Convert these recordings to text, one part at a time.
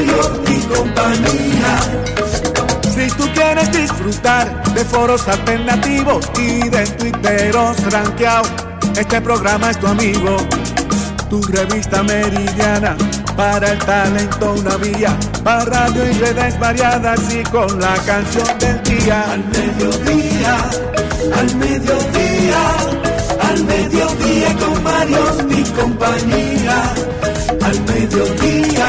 Mario y compañía. Si tú quieres disfrutar de foros alternativos y de tuiteros rankeados, este programa es tu amigo. Tu revista meridiana, para el talento una vía, para radio y redes variadas y con la canción del día. Al mediodía, al mediodía al mediodía con Mario mi compañía. Al mediodía,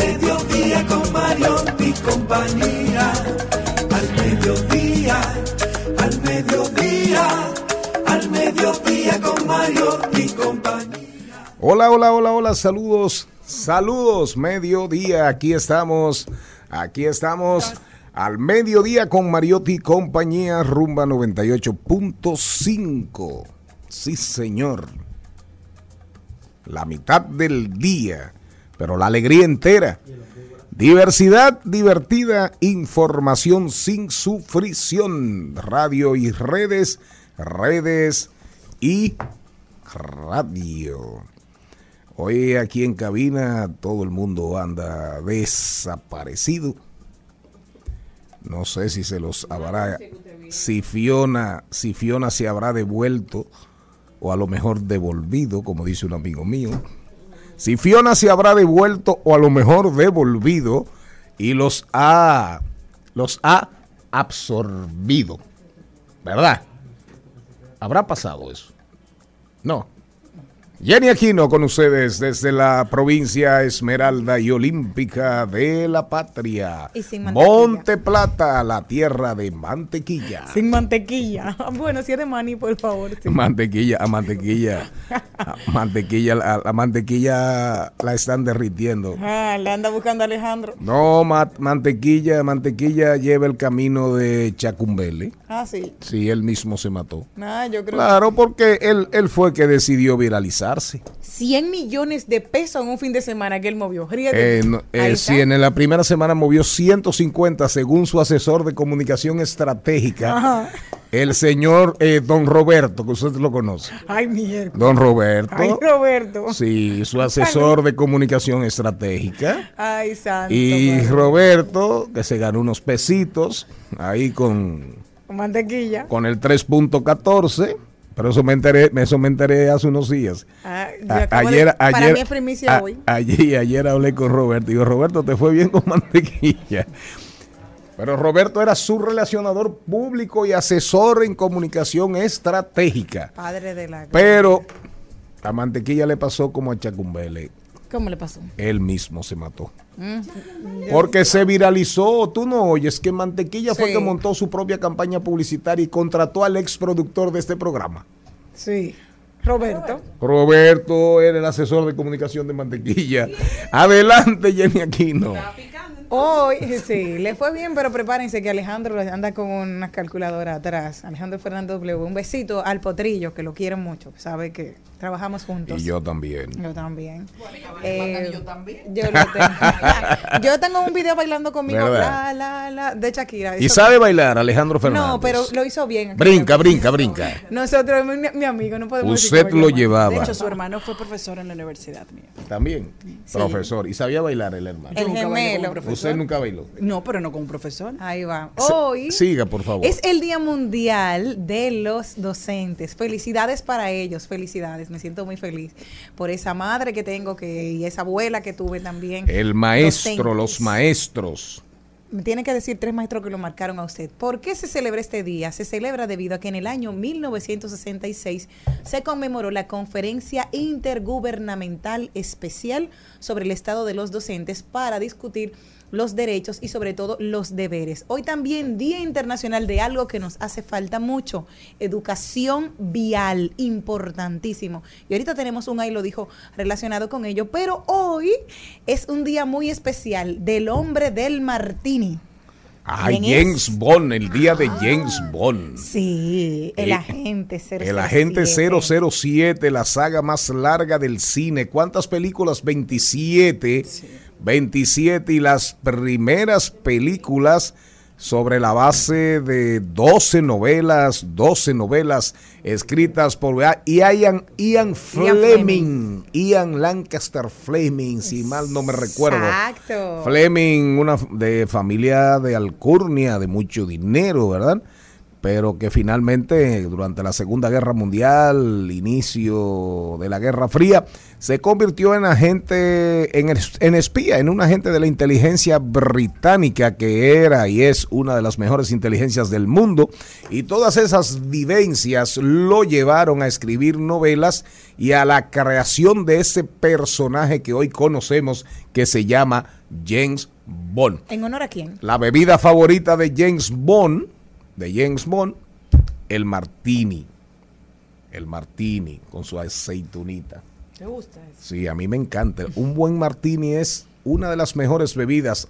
mediodía con Mario y compañía. Al mediodía, al mediodía, al mediodía con Mario y compañía. Hola, hola, hola, hola, saludos, saludos, mediodía, aquí estamos, aquí estamos al mediodía con Mariotti compañía rumba 98.5. Sí, señor. La mitad del día, pero la alegría entera. Diversidad divertida, información sin sufrición. Radio y redes, redes y radio. Hoy aquí en cabina todo el mundo anda desaparecido no sé si se los habrá, si Fiona, si Fiona se habrá devuelto o a lo mejor devolvido, como dice un amigo mío. Si Fiona se habrá devuelto o a lo mejor devolvido y los ha, los ha absorbido. ¿Verdad? ¿Habrá pasado eso? No. Jenny Aquino con ustedes desde la provincia Esmeralda y Olímpica de la Patria. Y sin Monte Plata, la tierra de mantequilla. Sin mantequilla. Bueno, si es de maní, por favor. Mantequilla, a mantequilla. mantequilla, la, mantequilla la están derritiendo. Ah, la anda buscando Alejandro. No, mantequilla, mantequilla lleva el camino de Chacumbele. Ah, sí. Sí, él mismo se mató. Ah, yo creo. Claro, porque él, él fue que decidió viralizar 100 millones de pesos en un fin de semana que él movió. Eh, eh, sí, en la primera semana movió 150 según su asesor de comunicación estratégica. El señor eh, Don Roberto, que usted lo conoce. Ay, mierda. Don Roberto. Ay, Roberto. Sí, su asesor de comunicación estratégica. Ay, santo. Y Roberto, que se ganó unos pesitos ahí con... Con mantequilla. Con el 3.14 pero eso me enteré, eso me enteré hace unos días. Ah, ayer, ayer, para mí es primicia hoy. Ayer, ayer hablé con Roberto. Digo, Roberto, te fue bien con mantequilla. Pero Roberto era su relacionador público y asesor en comunicación estratégica. Padre de la. Pero a mantequilla le pasó como a Chacumbele. ¿Cómo le pasó? Él mismo se mató. Mm. Porque se viralizó. Tú no oyes que Mantequilla fue que montó su propia campaña publicitaria y contrató al ex productor de este programa. Sí. Roberto. Roberto era el asesor de comunicación de Mantequilla. Adelante, Jenny Aquino. Hoy, sí, le fue bien, pero prepárense que Alejandro anda con una calculadora atrás. Alejandro Fernando W. Un besito al potrillo, que lo quiero mucho, sabe que Trabajamos juntos. Y yo también. Yo también. Eh, yo también. Yo, tengo. yo tengo un video bailando conmigo, la, la, la, de Shakira. ¿Y sabe bailar Alejandro Fernández? No, pero lo hizo bien. Brinca, brinca, brinca. Nosotros, mi, mi amigo, no podemos Usted lo, llevaba. De hecho, su hermano fue profesor en la universidad mía. También, profesor. ¿Y sabía bailar el hermano? El gemelo. ¿Usted nunca bailó? No, pero no como profesor. Ahí va. Hoy. Siga, por favor. Es el Día Mundial de los Docentes. Felicidades para ellos, felicidades me siento muy feliz por esa madre que tengo que y esa abuela que tuve también. El maestro, docentes. los maestros. Me tiene que decir tres maestros que lo marcaron a usted. ¿Por qué se celebra este día? Se celebra debido a que en el año 1966 se conmemoró la Conferencia Intergubernamental Especial sobre el Estado de los Docentes para discutir los derechos y sobre todo los deberes. Hoy también Día Internacional de algo que nos hace falta mucho, educación vial, importantísimo. Y ahorita tenemos un ahí lo dijo relacionado con ello, pero hoy es un día muy especial del hombre del martini. Ay, ¿Quién es? James Bond, el día de James Bond. Sí, el Eh, agente 007. El agente 007, la saga más larga del cine. ¿Cuántas películas? 27. 27 y las primeras películas sobre la base de 12 novelas, 12 novelas escritas por Ian, Ian Fleming, Ian Lancaster Fleming, si mal no me recuerdo. Exacto. Fleming, una de familia de alcurnia, de mucho dinero, ¿verdad? Pero que finalmente durante la Segunda Guerra Mundial, inicio de la Guerra Fría, se convirtió en agente, en, en espía, en un agente de la inteligencia británica que era y es una de las mejores inteligencias del mundo. Y todas esas vivencias lo llevaron a escribir novelas y a la creación de ese personaje que hoy conocemos que se llama James Bond. ¿En honor a quién? La bebida favorita de James Bond, de James Bond, el martini. El martini con su aceitunita. ¿Te gusta eso? Sí, a mí me encanta. Un buen martini es una de las mejores bebidas.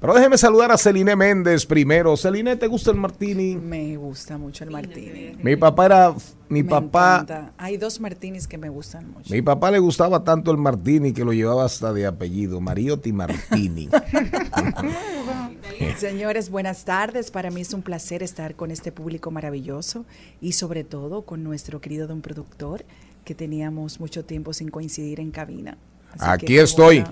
Pero déjeme saludar a Celine Méndez primero. Celine, ¿te gusta el martini? Me gusta mucho el martini. Mi papá era, mi Me papá, encanta. Hay dos martinis que me gustan mucho. mi papá le gustaba tanto el martini que lo llevaba hasta de apellido, Mariotti Martini. Señores, buenas tardes. Para mí es un placer estar con este público maravilloso y sobre todo con nuestro querido don productor que teníamos mucho tiempo sin coincidir en cabina. Así Aquí estoy.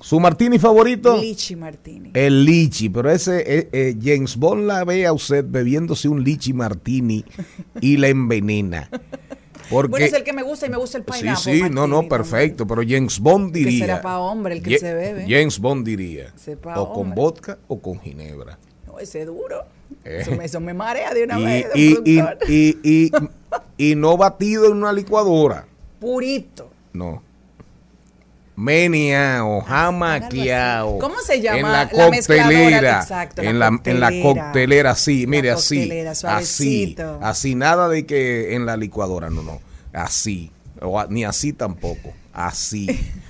¿Su martini favorito? Lichi Martini. El lichi, pero ese eh, eh, James Bond la ve a usted bebiéndose un lichi martini y la envenena. Porque bueno, es el que me gusta y me gusta el sí, pineapple. sí, no, no, martini perfecto, pero James Bond Que diría. será pa' hombre el que Ye- se bebe. James Bond diría. O con hombre. vodka o con ginebra. No, ese es duro. Eh. Eso, me, eso me marea de una Y, vez. y no batido en una licuadora. Purito. No. Meneado, jamaqueado. ¿Cómo se llama En la coctelera. Exacto, en, la, en la coctelera. coctelera, sí. Mire, así. coctelera, Así. suavecito. Así. Nada de que en la licuadora, no, no. Así. O ni así tampoco. Así.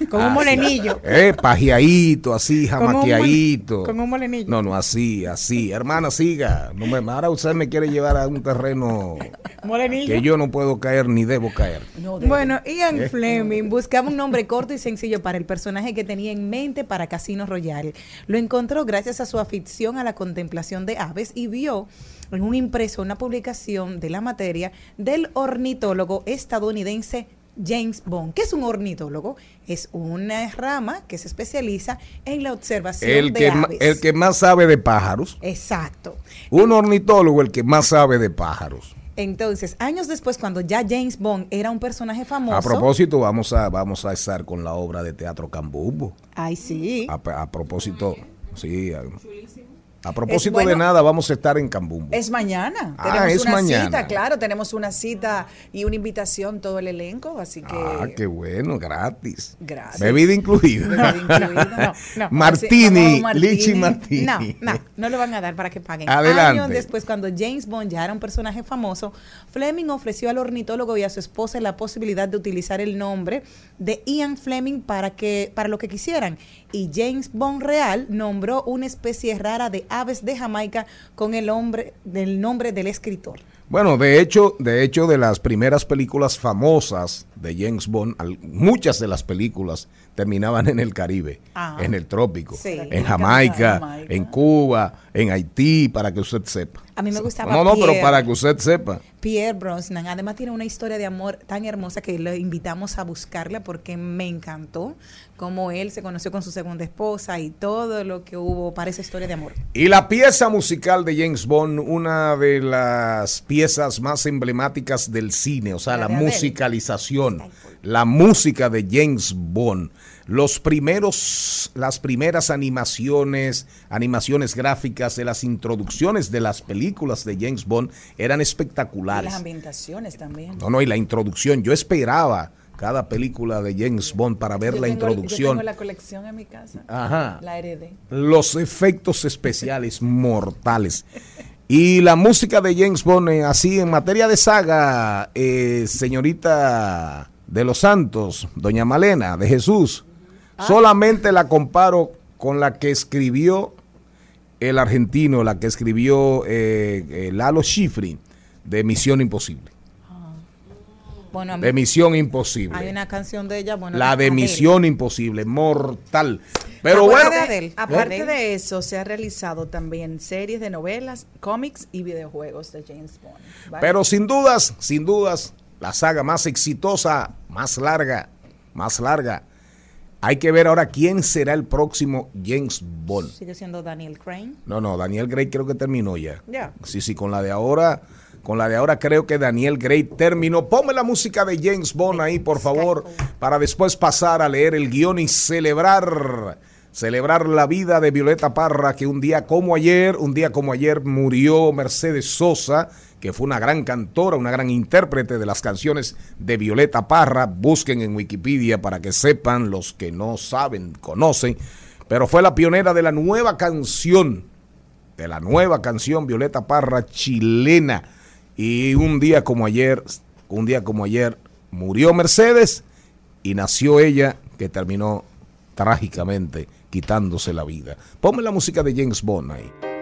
Con un molenillo. Eh, pajeadito, así, jamaqueadito. con un molenillo. No, no, así, así. Hermana, siga. No me, ahora usted me quiere llevar a un terreno Molenillo. que yo no puedo caer ni debo caer. No, de- Bueno, Ian Fleming buscaba un nombre corto y sencillo para el personaje que tenía en mente para Casino Royale. Lo encontró gracias a su afición a la contemplación de aves y vio en un impreso una publicación de la materia del ornitólogo estadounidense James Bond. ¿Qué es un ornitólogo? Es una rama que se especializa en la observación El de que, aves. el que más sabe de pájaros. Exacto. Un ornitólogo, el que más sabe de pájaros. Entonces, años después, cuando ya James Bond era un personaje famoso. A propósito, vamos a, vamos a estar con la obra de teatro Cambumbo. Ay, sí. A, a propósito, sí. A propósito bueno. de nada, vamos a estar en Cambumbo. Es mañana. Ah, tenemos es una mañana. cita, claro, tenemos una cita y una invitación todo el elenco, así que Ah, qué bueno, gratis. Gratis. Bebida incluida. Bebida incluida. No, no. Martini, Martini. Lichi Martini. No, no, no le van a dar para que paguen. Adelante. Años después, cuando James Bond ya era un personaje famoso, Fleming ofreció al ornitólogo y a su esposa la posibilidad de utilizar el nombre de Ian Fleming para que para lo que quisieran. Y James Bond real nombró una especie rara de aves de Jamaica con el nombre del nombre del escritor. Bueno, de hecho, de hecho, de las primeras películas famosas de James Bond, muchas de las películas terminaban en el Caribe, Ah. en el trópico, Sí. en Jamaica, Jamaica. en Cuba, en Haití, para que usted sepa. A mí me gustaba No, no, pero para que usted sepa. Pierre Brosnan. Además tiene una historia de amor tan hermosa que le invitamos a buscarla porque me encantó cómo él se conoció con su segunda esposa y todo lo que hubo para esa historia de amor. Y la pieza musical de James Bond, una de las piezas más emblemáticas del cine, o sea, La musicalización, la música de James Bond, los primeros, las primeras animaciones, animaciones gráficas de las introducciones de las películas de James Bond eran Y espectaculares. las ambientaciones también. No, no, y la introducción, yo esperaba cada película de James Bond para ver Yo la tengo- Yo introducción. tengo la colección en mi casa. Ajá La heredé. los efectos especiales mortales. Y la música de James Bond, eh, así en materia de saga, eh, señorita de los Santos, doña Malena de Jesús, solamente la comparo con la que escribió el argentino, la que escribió eh, eh, Lalo Schifrin de Misión Imposible. Bueno, a mí- De Misión Imposible. hay una canción de ella, bueno, La de Adele. Misión Imposible, mortal. Pero Aparte bueno, de Adele. Aparte de eso, se ha realizado también series de novelas, cómics y videojuegos de James Bond. ¿vale? Pero sin dudas, sin dudas, la saga más exitosa, más larga, más larga. Hay que ver ahora quién será el próximo James Bond. Sigue siendo Daniel Crane. No, no, Daniel Gray creo que terminó ya. Ya. Sí, sí, con la de ahora, con la de ahora creo que Daniel Gray terminó. Ponme la música de James Bond ahí, por favor, para después pasar a leer el guion y celebrar, celebrar la vida de Violeta Parra, que un día como ayer, un día como ayer murió Mercedes Sosa, que fue una gran cantora, una gran intérprete de las canciones de Violeta Parra. Busquen en Wikipedia para que sepan, los que no saben, conocen, pero fue la pionera de la nueva canción de la nueva canción Violeta Parra chilena. Y un día como ayer, un día como ayer, murió Mercedes y nació ella que terminó trágicamente quitándose la vida. Ponme la música de James Bond ahí.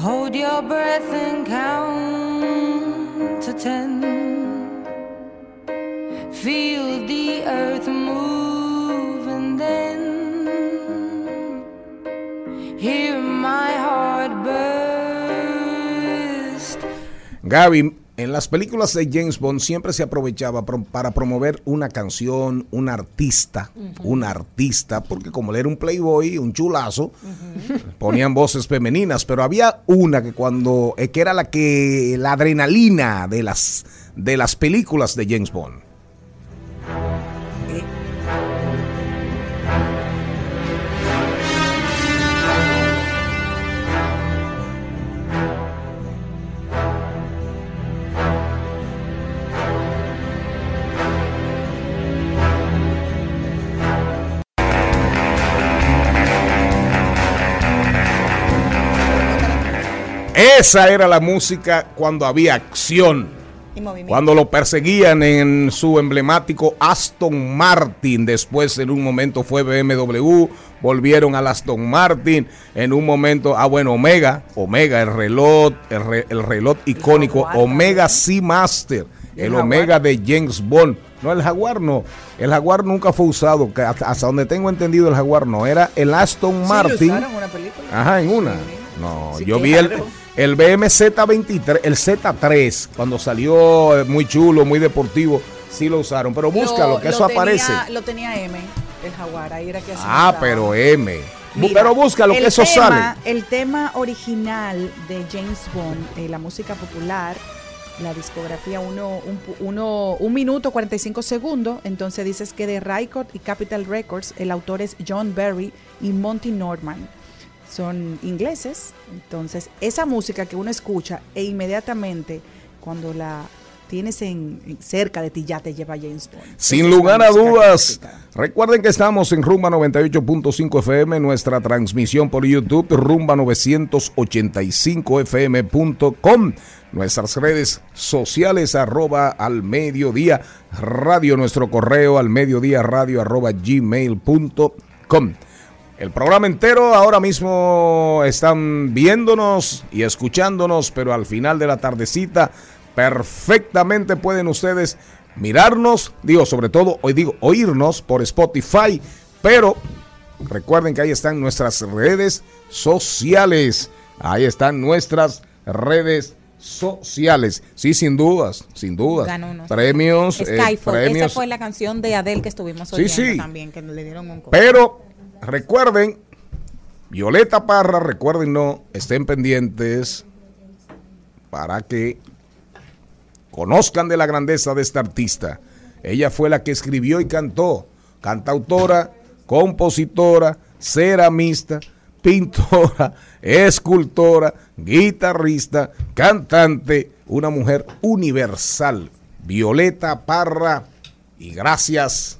Hold your breath and count to ten. Feel the earth move and then hear my heart burst. Gaby, en las películas de James Bond siempre se aprovechaba pro- para promover una canción, un artista, un artista, porque como él era un playboy, un chulazo, ponían voces femeninas, pero había una que cuando, eh, que era la que, la adrenalina de las, de las películas de James Bond. Esa era la música cuando había acción. Y movimiento. Cuando lo perseguían en su emblemático Aston Martin, después en un momento fue BMW, volvieron al Aston Martin, en un momento, ah bueno, Omega, Omega, el reloj, el, re- el reloj icónico, Jaguar Omega. Seamaster, el, el. Omega de James Bond. No, el Jaguar no, el Jaguar nunca fue usado, hasta, donde tengo entendido el Jaguar no, era el Aston Sí, lo Martin. usaron en una película. Ajá, en una. No, Sí, yo vi el. El BMZ23, el Z3, cuando salió eh, muy chulo, muy deportivo, sí lo usaron. Pero búscalo, que eso tenía- aparece. Lo tenía M, el jaguar, ahí era que así Ah, pero M. Mira, pero búscalo, que eso tema- sale. El tema original de James Bond, eh, la música popular, la discografía, uno, un, uno, un minuto 45 segundos. Entonces dices que de Rycord y Capital Records, el autor es John Berry y Monty Norman. Son ingleses. Entonces, esa música que uno escucha e inmediatamente cuando la tienes en, en- cerca de ti ya te lleva James Bond. Sin lugar a dudas, recuerden que estamos en Rumba 98.5 FM, nuestra transmisión por YouTube, rumba985fm.com, nuestras redes sociales, arroba al mediodía radio, nuestro correo al mediodía radio arroba gmail.com. El programa entero ahora mismo están viéndonos y escuchándonos, pero al final de la tardecita perfectamente pueden ustedes mirarnos, digo, sobre todo, hoy digo, oírnos por Spotify, pero recuerden que ahí están nuestras redes sociales. Ahí están nuestras redes sociales. Sí, sin dudas, sin dudas. Ganó unos Premios, eh, Skyfall, premios. esa fue la canción de Adele que estuvimos Sí, oyendo sí. también, que le dieron un Pero recuerden, Violeta Parra, recuerden, no, estén pendientes para que conozcan de la grandeza de esta artista. Ella fue la que escribió y cantó, cantautora, compositora, ceramista, pintora, escultora, guitarrista, cantante, una mujer universal. Violeta Parra, y gracias,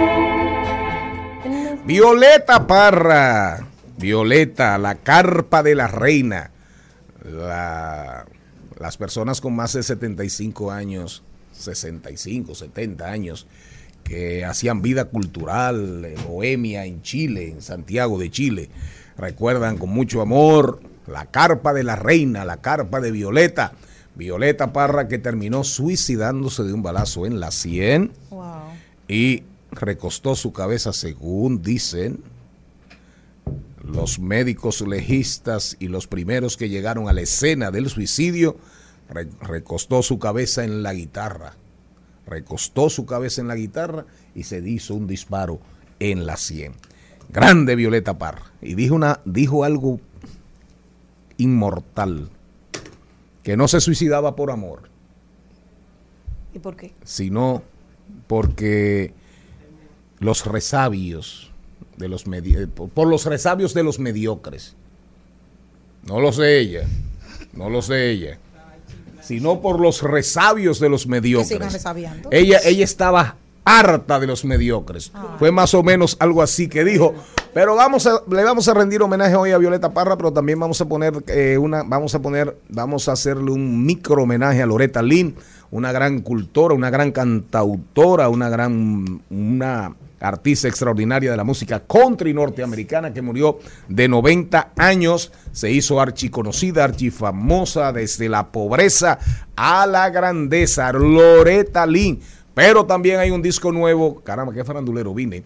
Violeta Parra, Violeta, la carpa de la reina. La- las personas con más de 75 años, 65, 70 años, que hacían vida cultural en Bohemia, en Chile, en Santiago de Chile, recuerdan con mucho amor la carpa de la reina, la carpa de Violeta. Violeta Parra que terminó suicidándose de un balazo en la 100 Wow. y recostó su cabeza según dicen los médicos legistas y los primeros que llegaron a la escena del suicidio, re- recostó su cabeza en la guitarra, recostó su cabeza en la guitarra y se hizo un disparo en la sien. Grande Violeta Parra. Y dijo, una, dijo algo inmortal, que no se suicidaba por amor, ¿Y por qué? sino porque los resabios de los por, los resabios de los mediocres. No lo sé ella, no lo sé ella, sino por los resabios de los mediocres. Ella, ella estaba harta de los mediocres. Fue más o menos algo así que dijo. Pero vamos a, le vamos a rendir homenaje hoy a Violeta Parra, pero también vamos a poner eh, una, vamos a poner, vamos a hacerle un micro homenaje a Loretta Lynn, una gran cultora, una gran cantautora, una gran, una artista extraordinaria de la música country norteamericana que murió de 90 años, se hizo archiconocida, archifamosa desde la pobreza a la grandeza, Loretta Lynn. Pero también hay un disco nuevo, caramba, qué farandulero vine.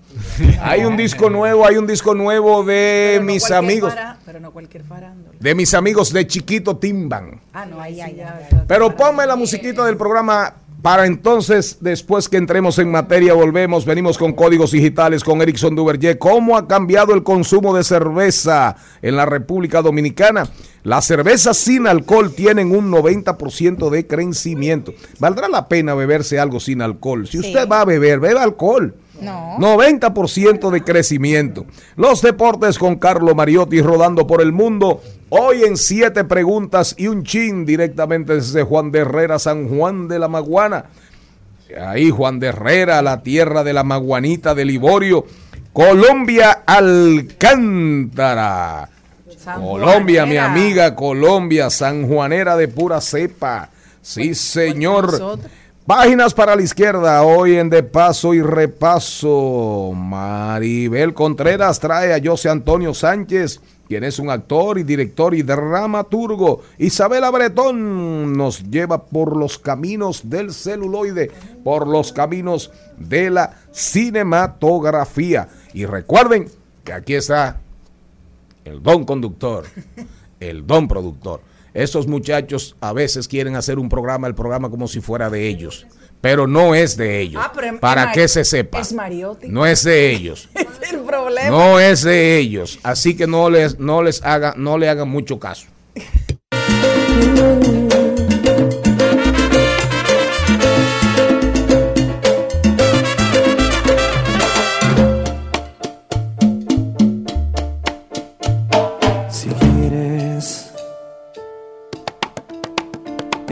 Hay un disco nuevo, hay un disco nuevo de no mis amigos, fara- pero no cualquier farándula. de mis amigos de Chiquito Timban. Ah, no, ahí ya. Pero ponme la musiquita del programa para entonces, después que entremos en materia, volvemos, venimos con códigos digitales con Erickson Duverger. ¿Cómo ha cambiado el consumo de cerveza en la República Dominicana? Las cervezas sin alcohol tienen un 90% de crecimiento. ¿Valdrá la pena beberse algo sin alcohol? Si Sí. usted va a beber, beba alcohol. No. 90% de crecimiento. Los deportes con Carlo Mariotti rodando por el mundo. Hoy en siete preguntas y un chin directamente desde Juan de Herrera, San Juan de la Maguana. Ahí Juan de Herrera, la tierra de la Maguanita de Liborio. Colombia Alcántara. San Colombia, mi Juanera. amiga Colombia, sanjuanera de pura cepa. Sí, señor. Páginas para la izquierda, hoy en De Paso y Repaso. Maribel Contreras trae a José Antonio Sánchez, quien es un actor y director y dramaturgo. Isabela Bretón nos lleva por los caminos del celuloide, por los caminos de la cinematografía. Y recuerden que aquí está el don conductor, el don productor. Esos muchachos a veces quieren hacer un programa, el programa como si fuera de ellos, pero no es de ellos. Ah, pero para que se sepa. es Mariotti. No es de ellos. Es el problema. No es de ellos. Así que no les, no les haga, no le hagan mucho caso. Si quieres,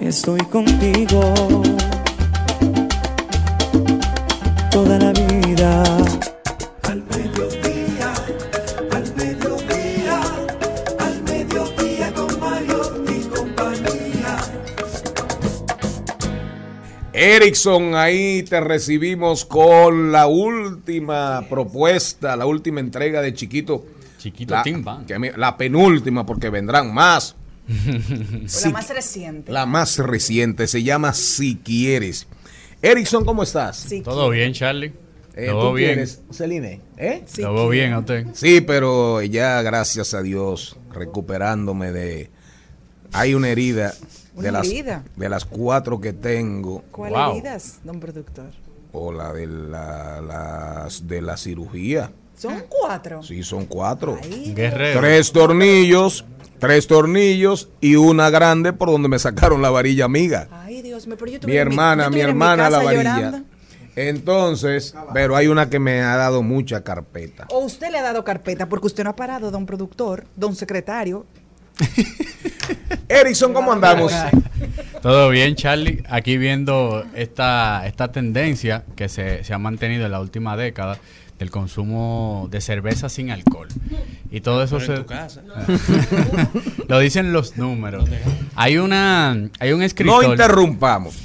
estoy contigo. Erickson, ahí te recibimos con la última propuesta, la última entrega de Chiquito. Chiquito la, Tim Bang. que me- la penúltima, porque vendrán más. Si- la más reciente. la más reciente se llama Si Quieres. Erickson, ¿cómo estás? Sí, Todo bien, Charlie. Eh, Todo ¿tú bien. quieres, Celine? ¿Eh? sí Todo bien a usted. Sí, pero ya gracias a Dios, recuperándome de... Hay una herida. ¿Una de las, herida? De las cuatro que tengo, ¿Cuáles Wow. heridas, don productor? o la de la, las de la cirugía. Son cuatro. Sí, son cuatro. Ay. Tres tornillos, tres tornillos y una grande por donde me sacaron la varilla amiga. ay, Dios mío, pero yo Mi estuviera en hermana, mi en hermana la casa varilla. llorando. Entonces, pero hay una que me ha dado mucha carpeta. O usted le ha dado carpeta porque usted no ha parado, don productor, don secretario. Erickson, ¿cómo andamos? Todo bien, Charlie. Aquí viendo esta, esta tendencia que se, se ha mantenido en la última década del consumo de cerveza sin alcohol. Y todo eso se... Lo dicen los números. Hay una hay un escritor... No interrumpamos.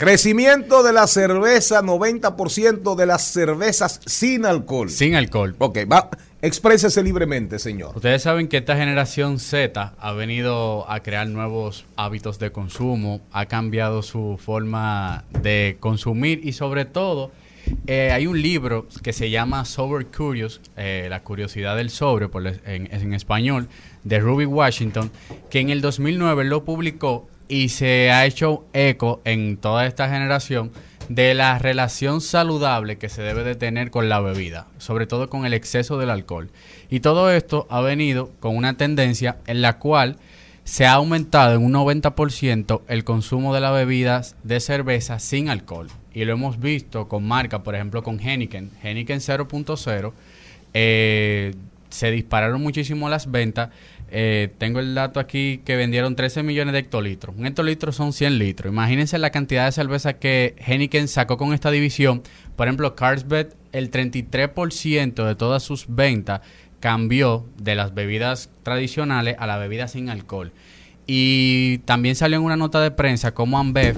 Crecimiento de la cerveza, 90% de las cervezas sin alcohol. Sin alcohol. Ok, va, exprésese libremente, señor. Ustedes saben que esta generación Z ha venido a crear nuevos hábitos de consumo, ha cambiado su forma de consumir y sobre todo eh, hay un libro que se llama Sober Curious, eh, la curiosidad del sobrio en, en español, de Ruby Washington, que en el 2009 lo publicó y se ha hecho eco en toda esta generación de la relación saludable que se debe de tener con la bebida, sobre todo con el exceso del alcohol. Y todo esto ha venido con una tendencia en la cual se ha aumentado en un 90% el consumo de las bebidas de cerveza sin alcohol. Y lo hemos visto con marcas, por ejemplo, con Heineken. Heineken 0.0 eh, se dispararon muchísimo las ventas. Eh, tengo el dato aquí que vendieron 13 millones de hectolitros. Un hectolitro son 100 litros. Imagínense la cantidad de cerveza que Heineken sacó con esta división. Por ejemplo, Carlsberg, el 33% de todas sus ventas cambió de las bebidas tradicionales a la bebida sin alcohol. Y también salió en una nota de prensa como Ambev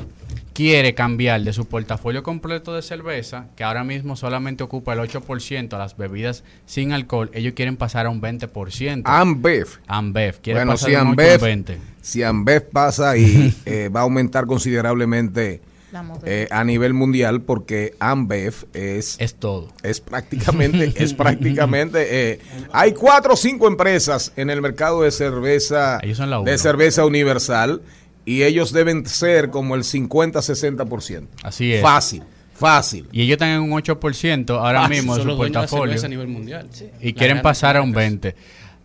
quiere cambiar de su portafolio completo de cerveza, que ahora mismo solamente ocupa el 8% a las bebidas sin alcohol, ellos quieren pasar a un 20%. Ambev. Ambev quiere Bueno, pasar si de un 8 a un Ambev, 20. si Ambev pasa y eh, va a aumentar considerablemente eh, a nivel mundial porque Ambev es Es todo. es prácticamente es prácticamente eh, hay cuatro o cinco empresas en el mercado de cerveza Ellos son la de cerveza universal y ellos deben ser como el 50-60%. Así es. Fácil, fácil. Y ellos están en un 8% ahora Ah, mismo de su de portafolio. a nivel mundial. y La quieren pasar a un marcas. 20.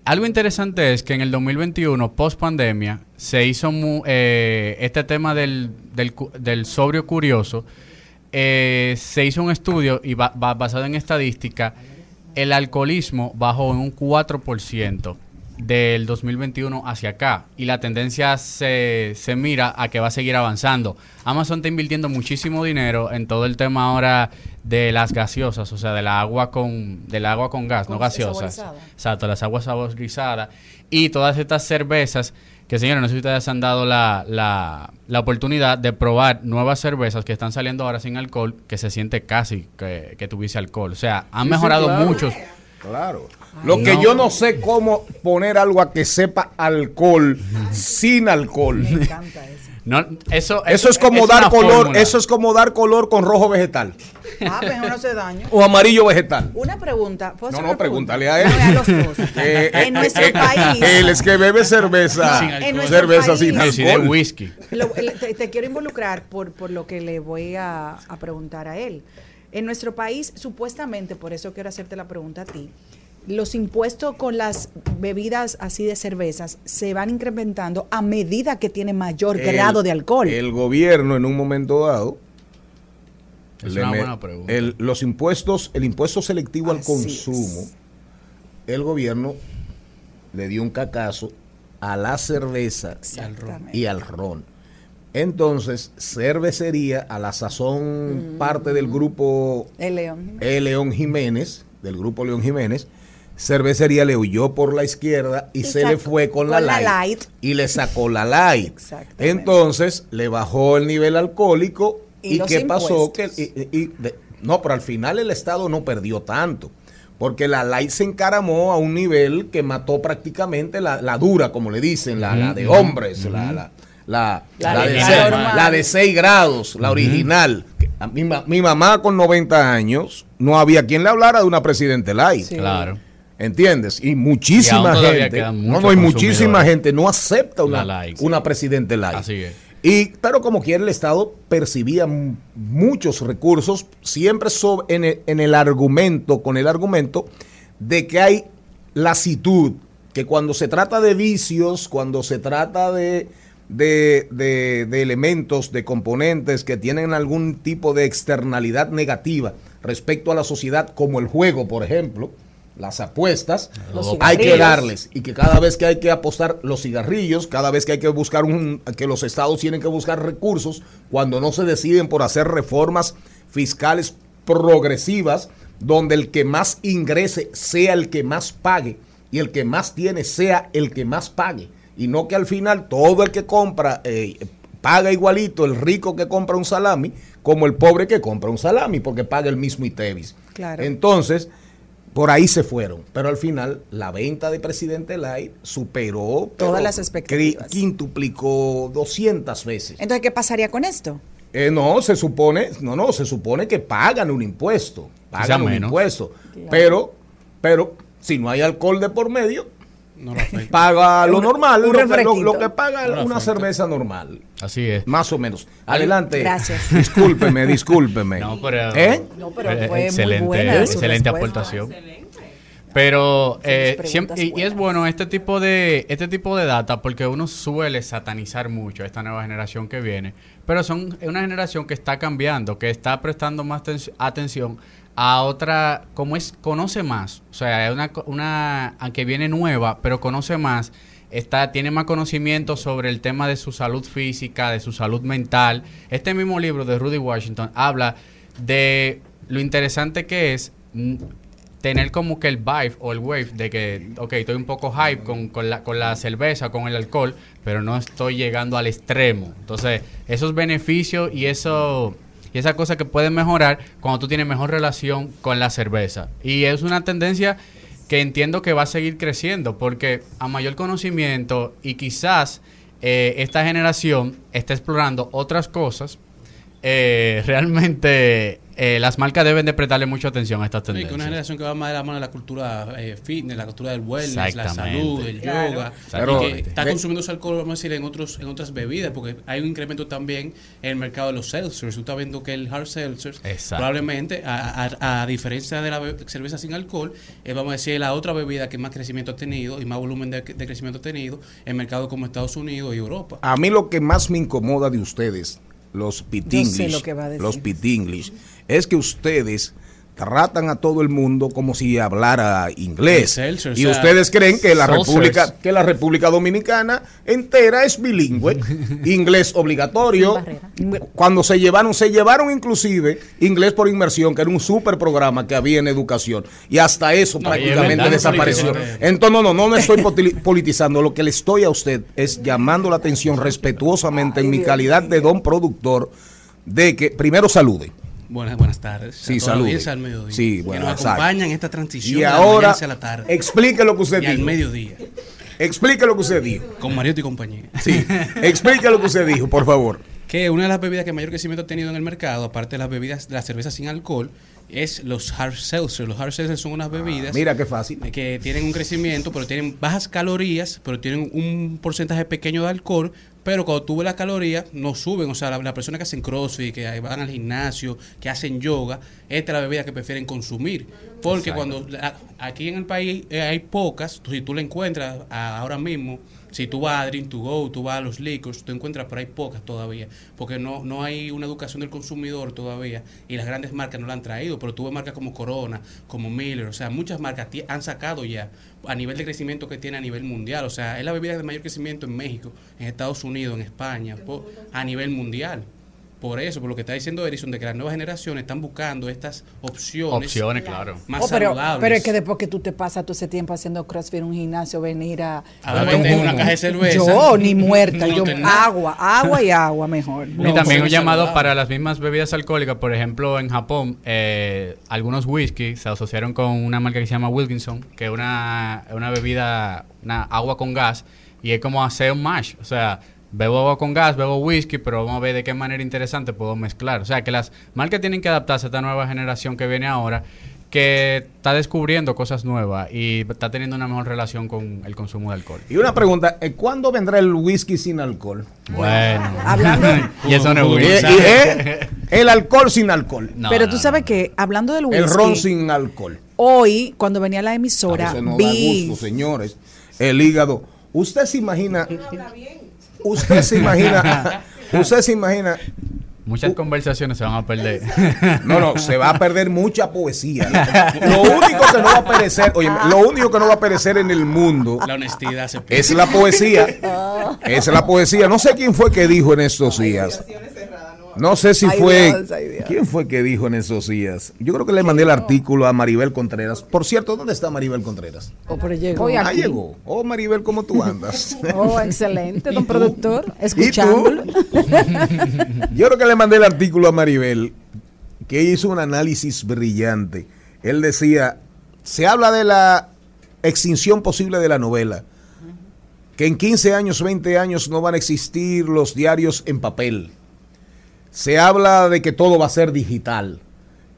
Algo interesante es que en el 2021, post pandemia, se hizo mu- eh, este tema del, del, del sobrio curioso. eh, se hizo un estudio y ba- basado en estadística, el alcoholismo bajó en un 4% del 2021 hacia acá y la tendencia se, se mira a que va a seguir avanzando. Amazon está invirtiendo muchísimo dinero en todo el tema ahora de las gaseosas, o sea, de la agua con del agua con gas, no gaseosas. Exacto, las aguas saborizadas y todas estas cervezas que señores, no sé si ustedes han dado la, la, la oportunidad de probar nuevas cervezas que están saliendo ahora sin alcohol, que se siente casi que, que tuviese alcohol. O sea, han Sí, sí, mejorado claro. muchos. Claro. Lo que yo no sé cómo poner algo a que sepa alcohol sin alcohol. Me encanta eso. No, eso, Eso es como dar color, fórmula. eso es como dar color con rojo vegetal Ah, pues no se daño. o amarillo vegetal. Una pregunta. ¿puedo No, no, una pregunta? pregúntale a él. No, a los dos. Eh, eh, en nuestro eh, país. Él es que bebe cerveza, Sin alcohol. En nuestro cerveza país. sin sí, de alcohol. whisky. Lo- te, te quiero involucrar por, por lo que le voy a, a preguntar a él. En nuestro país, supuestamente, por eso quiero hacerte la pregunta a ti, los impuestos con las bebidas así de cervezas se van incrementando a medida que tiene mayor El- grado de alcohol. El gobierno en un momento dado Es le una me- buena pregunta. el- los impuestos, el impuesto selectivo al consumo, es. el gobierno le dio un cacazo a la cerveza y al ron. Entonces, cervecería, a la sazón parte del grupo El león. E. León Jiménez, del grupo León Jiménez, Cervecería le huyó por la izquierda y, Y se le fue con, la, con la light, light. y le sacó la light. Entonces le bajó el nivel alcohólico Y qué pasó que y- y- y de- no, pero al final el Estado no perdió tanto. Porque la light se encaramó a un nivel que mató prácticamente la, la dura, como le dicen, la, la de hombres, la, la, la, La la de original. seis- normal. la de 6 grados, la original. Mi, ma- mi mamá con 90 años no había quien le hablara de una presidente light. Sí. Claro. ¿Entiendes? Y muchísima gente, no, no, y muchísima gente no acepta una, La light, sí. una presidente light. Así es. Y, pero como quiera, el Estado percibía muchos recursos, siempre en, el, en el argumento, con el argumento de que hay lasitud, que cuando se trata de vicios, cuando se trata de, de, de- de elementos, de componentes que tienen algún tipo de externalidad negativa respecto a la sociedad, como el juego, por ejemplo, las apuestas, Los hay que darles y que cada vez que hay que apostar los cigarrillos, cada vez que hay que buscar un, que los estados tienen que buscar recursos, cuando no se deciden por hacer reformas fiscales progresivas, donde el que más ingrese sea el que más pague y el que más tiene sea el que más pague. Y no que al final todo el que compra eh, paga igualito el rico que compra un salami como el pobre que compra un salami porque paga el mismo ITEVIS. Claro. Entonces, por ahí se fueron. Pero al final, la venta de Presidente Light superó Todas pero las expectativas. Quintuplicó 200 veces. Entonces, ¿qué pasaría con esto? Eh, no, se supone, no, no, se supone que pagan un impuesto. Pagan un menos. impuesto. Pero, pero, si no hay alcohol de por medio, No lo afecta. paga lo normal, un lo, que, lo- refresquito. lo que paga No una cerveza normal. Así es. Más o menos. Adelante. Gracias. Discúlpeme, discúlpeme. No, pero, ¿Eh? No, pero fue muy excelente, buena su excelente aportación. Pero eh, siempre, y, y es bueno este tipo de este tipo de data porque uno suele satanizar mucho a esta nueva generación que viene, pero son una generación que está cambiando, que está prestando más ten- atención a otra, como es conoce más, o sea, es una una aunque viene nueva, pero conoce más, está tiene más conocimiento sobre el tema de su salud física, de su salud mental. Este mismo libro de Rudy Washington habla de lo interesante que es tener como que el vibe o el wave de que, ok, estoy un poco hype con, con, la, con la cerveza, con el alcohol, pero no estoy llegando al extremo. Entonces, esos beneficios y eso y esa cosa que pueden mejorar cuando tú tienes mejor relación con la cerveza. Y es una tendencia que entiendo que va a seguir creciendo porque a mayor conocimiento y quizás eh, esta generación está explorando otras cosas, eh, realmente eh, las marcas deben de prestarle mucha atención a estas Sí, que una tendencias. generación que va más de la mano de la cultura eh, fitness, la cultura del wellness, la salud, el Claro. yoga, Pero, y que está ve- consumiendo su alcohol, vamos a decir, en otros en otras bebidas, porque hay un incremento también en el mercado de los seltzers. Tú estás viendo que el hard seltzers, Exacto. probablemente, a, a- a diferencia de la cerveza sin alcohol, es, vamos a decir, la otra bebida que más crecimiento ha tenido y más volumen de, de crecimiento ha tenido en mercados como Estados Unidos y Europa. A mí lo que más me incomoda de ustedes, los pit Yo sé lo que va a decir. los pit English, es que ustedes tratan a todo el mundo como si hablara inglés. Y o sea, ustedes creen que la. República que la República Dominicana entera es bilingüe, inglés obligatorio. Cuando se llevaron se llevaron inclusive inglés por inmersión, que era un super programa que había en educación y hasta eso No, y es prácticamente desapareció. Entonces, no, no, no me estoy politizando. Lo que le estoy a usted es llamando la atención respetuosamente en mi calidad de don productor de que primero salude. Buenas, buenas tardes. Sí, audiencia al mediodía. Sí, que bueno, nos exacto. acompañan en esta transición Y de ahora hacia la tarde. explique lo que usted y al dijo. mediodía. Explique lo que usted dijo. Con Mariotti y compañía. Sí, explique lo que usted dijo, por favor. Que una de las bebidas que mayor crecimiento ha tenido en el mercado, aparte de las bebidas de la cerveza sin alcohol, es los hard seltzers. Los hard seltzers son unas bebidas Mira qué fácil. que tienen un crecimiento, pero tienen bajas calorías, pero tienen un porcentaje pequeño de alcohol, pero cuando tú ves las calorías, no suben. O sea, las la personas que hacen crossfit, que van al gimnasio, que hacen yoga, esta es la bebida que prefieren consumir. Porque cuando la- aquí en el país eh, hay pocas, si tú la encuentras a- ahora mismo, si tú vas a Drink to Go, tú vas a los liquors, tú encuentras, pero hay pocas todavía, porque no, no hay una educación del consumidor todavía y las grandes marcas no la han traído, pero tú ves marcas como Corona, como Miller, o sea, muchas marcas han sacado ya a nivel de crecimiento que tiene a nivel mundial, o sea, es la bebida de mayor crecimiento en México, en Estados Unidos, en España, a nivel mundial. Por eso, por lo que está diciendo Edison, de que las nuevas generaciones están buscando estas opciones. Opciones, claro. Más Oh, pero, saludables. pero es que después que tú te pasas todo ese tiempo haciendo crossfit en un gimnasio, venir a... A una caja de cerveza. Yo, ni muerta, no yo tenés agua, agua y agua mejor. y también un llamado saludable. para las mismas bebidas alcohólicas. Por ejemplo, en Japón, eh, algunos whisky se asociaron con una marca que se llama Wilkinson, que es una, una bebida, una agua con gas, y es como hacer un mash. O sea, bebo agua con gas, bebo whisky, pero vamos a ver de qué manera interesante puedo mezclar. O sea, que las marcas tienen que adaptarse a esta nueva generación que viene ahora, que está descubriendo cosas nuevas y está teniendo una mejor relación con el consumo de alcohol. Y una pregunta, ¿eh, ¿cuándo vendrá el whisky sin alcohol? Bueno. Hablando- y eso no es y, whisky. eh, el alcohol sin alcohol. No, pero no, tú no. sabes que, hablando del whisky, El ron sin alcohol. hoy, cuando venía a la emisora, no da vi... gusto, señores. El hígado. Usted se imagina. Usted se imagina. Usted se imagina. Muchas conversaciones se van a perder. No, no, se va a perder mucha poesía. Lo único que no va a perecer, oye, lo único que no va a perecer en el mundo La honestidad se pierde. es la poesía. Es la poesía. No sé quién fue que dijo en estos días. No sé si Ay, fue. Dios, ay, Dios. ¿Quién fue que dijo en esos días? Yo creo que le mandé el artículo a Maribel Contreras. Por cierto, ¿dónde está Maribel Contreras? Oh, pero llegó. Voy Ah, llegó. Oh, Maribel, ¿cómo tú andas? Oh, excelente, don productor. ¿Y tú? Escuchándolo. Yo creo que le mandé el artículo a Maribel, que hizo un análisis brillante. Él decía, se habla de la extinción posible de la novela, que en 15 años, 20 años no van a existir los diarios en papel. Se habla de que todo va a ser digital,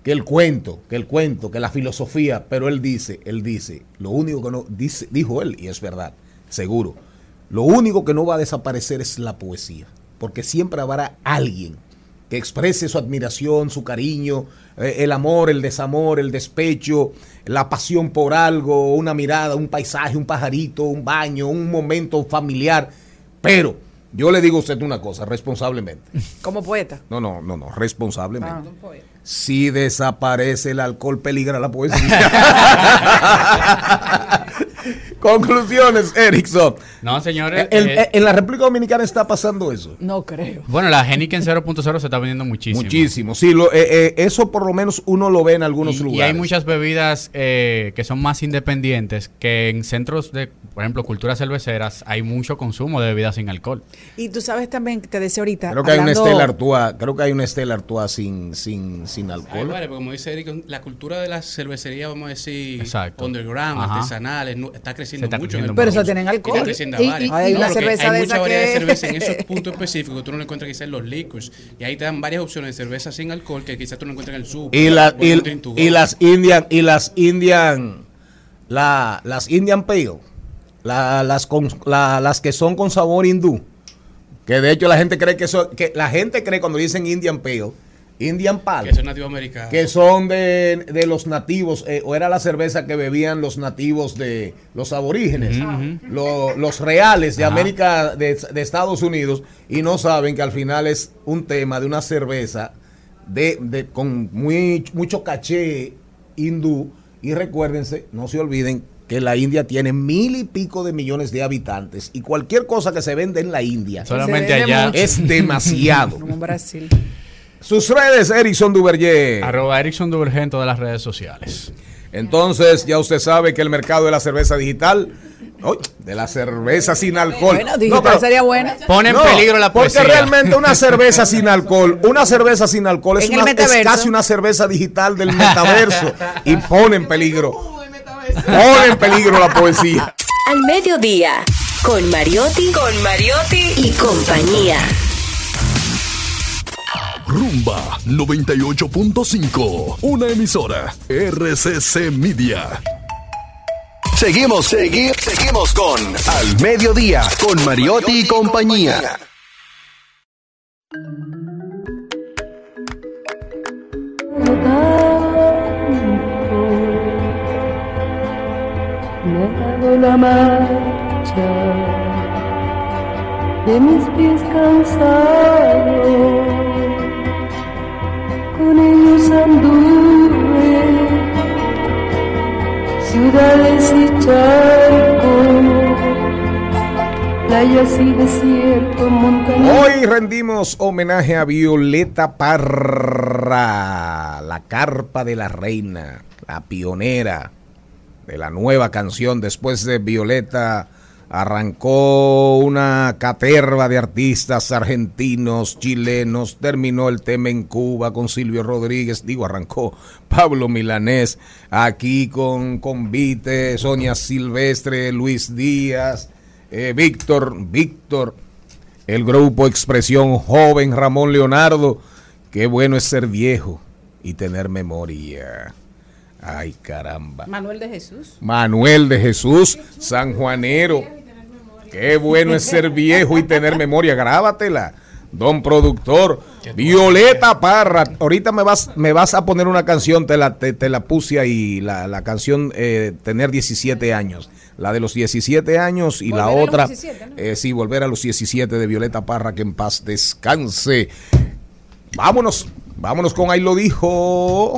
que el cuento, que el cuento, que la filosofía, pero él dice, él dice, lo único que no, dice, dijo él, y es verdad, seguro, lo único que no va a desaparecer es la poesía, porque siempre habrá alguien que exprese su admiración, su cariño, eh, el amor, el desamor, el despecho, la pasión por algo, una mirada, un paisaje, un pajarito, un baño, un momento familiar. Pero yo le digo a usted una cosa, responsablemente. Como poeta. No, no, no, no, responsablemente. Ah. Si desaparece el alcohol, peligra la poesía. Conclusiones, Erickson. No, señores. El- eh, en la República Dominicana está pasando eso. No creo. bueno, la Heineken 0.0 se está vendiendo muchísimo. Muchísimo. Sí, lo- eh, eh, eso por lo menos uno lo ve en algunos Y, lugares. y hay muchas bebidas eh, que son más independientes que en centros de, por ejemplo, culturas cerveceras hay mucho consumo de bebidas sin alcohol. Y tú sabes también, que te decía ahorita. Creo que hay una Estela Artois, creo que hay una Estela Artois sin, sin, sin Ay, alcohol. vale, porque como dice Eric, la cultura de la cervecería, vamos a decir, Exacto. underground, Ajá. artesanales, no- está creciendo está mucho. en creciendo el Pero eso tienen Y alcohol. está creciendo Y- a varias. y- Hay una cerveza hay de mucha esa variedad de cerveza en esos puntos específicos. Tú no lo encuentras quizás en los liquors. Y ahí te dan varias opciones de cerveza sin alcohol que quizás tú no encuentras en el súper. Y, la- y- y las Indian, y las Indian, la, las Indian Pale, la- las, con- la- las que son con sabor hindú, que de hecho la gente cree que eso, que la gente cree cuando dicen Indian Pale, Indian Pale, Que son nativos americanos. que son de, de los nativos, eh, o era la cerveza que bebían los nativos de los aborígenes, lo- los reales de Ajá. América, de, de Estados Unidos, y no saben que al final es un tema de una cerveza de, de- con muy, mucho caché hindú. Y recuérdense, no se olviden que la India tiene mil y pico de millones de habitantes y cualquier cosa que se vende en la India Solamente allá. mucho. es demasiado. Como en Brasil. Sus redes, Erickson Duverger. Arroba Erickson Duverger en todas las redes sociales. Entonces, ya usted sabe que el mercado de la cerveza digital, de la cerveza sin alcohol. Bueno, digital No, pero- sería buena. Pone en no, peligro la poesía. Porque realmente una cerveza sin alcohol, una cerveza sin alcohol es, una- es casi una cerveza digital del metaverso y pone en peligro, pone en peligro la poesía. Al mediodía, con Mariotti, con Mariotti y compañía. Rumba 98.5, una emisora RCC Media. Seguimos, seguimos, seguimos con Al Mediodía, con Mariotti y compañía. Dado la marcha de mis pies cansados, con ellos anduve ciudades y charcos, playas y desierto, montañas. Hoy Hoy rendimos homenaje a Violeta Parra, la carpa de la reina, la pionera de la nueva canción. Después de Violeta arrancó una caterva de artistas argentinos, chilenos, terminó el tema en Cuba con Silvio Rodríguez, digo, arrancó Pablo Milanés, aquí con Convite, Sonia Silvestre, Luis Díaz, eh, Víctor, Víctor, el grupo Expresión Joven, Ramón Leonardo, qué bueno es ser viejo y tener memoria. Ay, caramba. Manuel de Jesús. Manuel de Jesús, San Juanero. Qué bueno es ser viejo y tener memoria. Grábatela. Don productor, Violeta Parra. Ahorita me vas, me vas a poner una canción, te la, te, te la puse ahí, la, la canción eh, Tener 17 años. La de los 17 años y la Volver a los otra, 17, ¿no? eh, sí, Volver a los 17 de Violeta Parra, que en paz descanse. Vámonos, vámonos con Ahí lo dijo.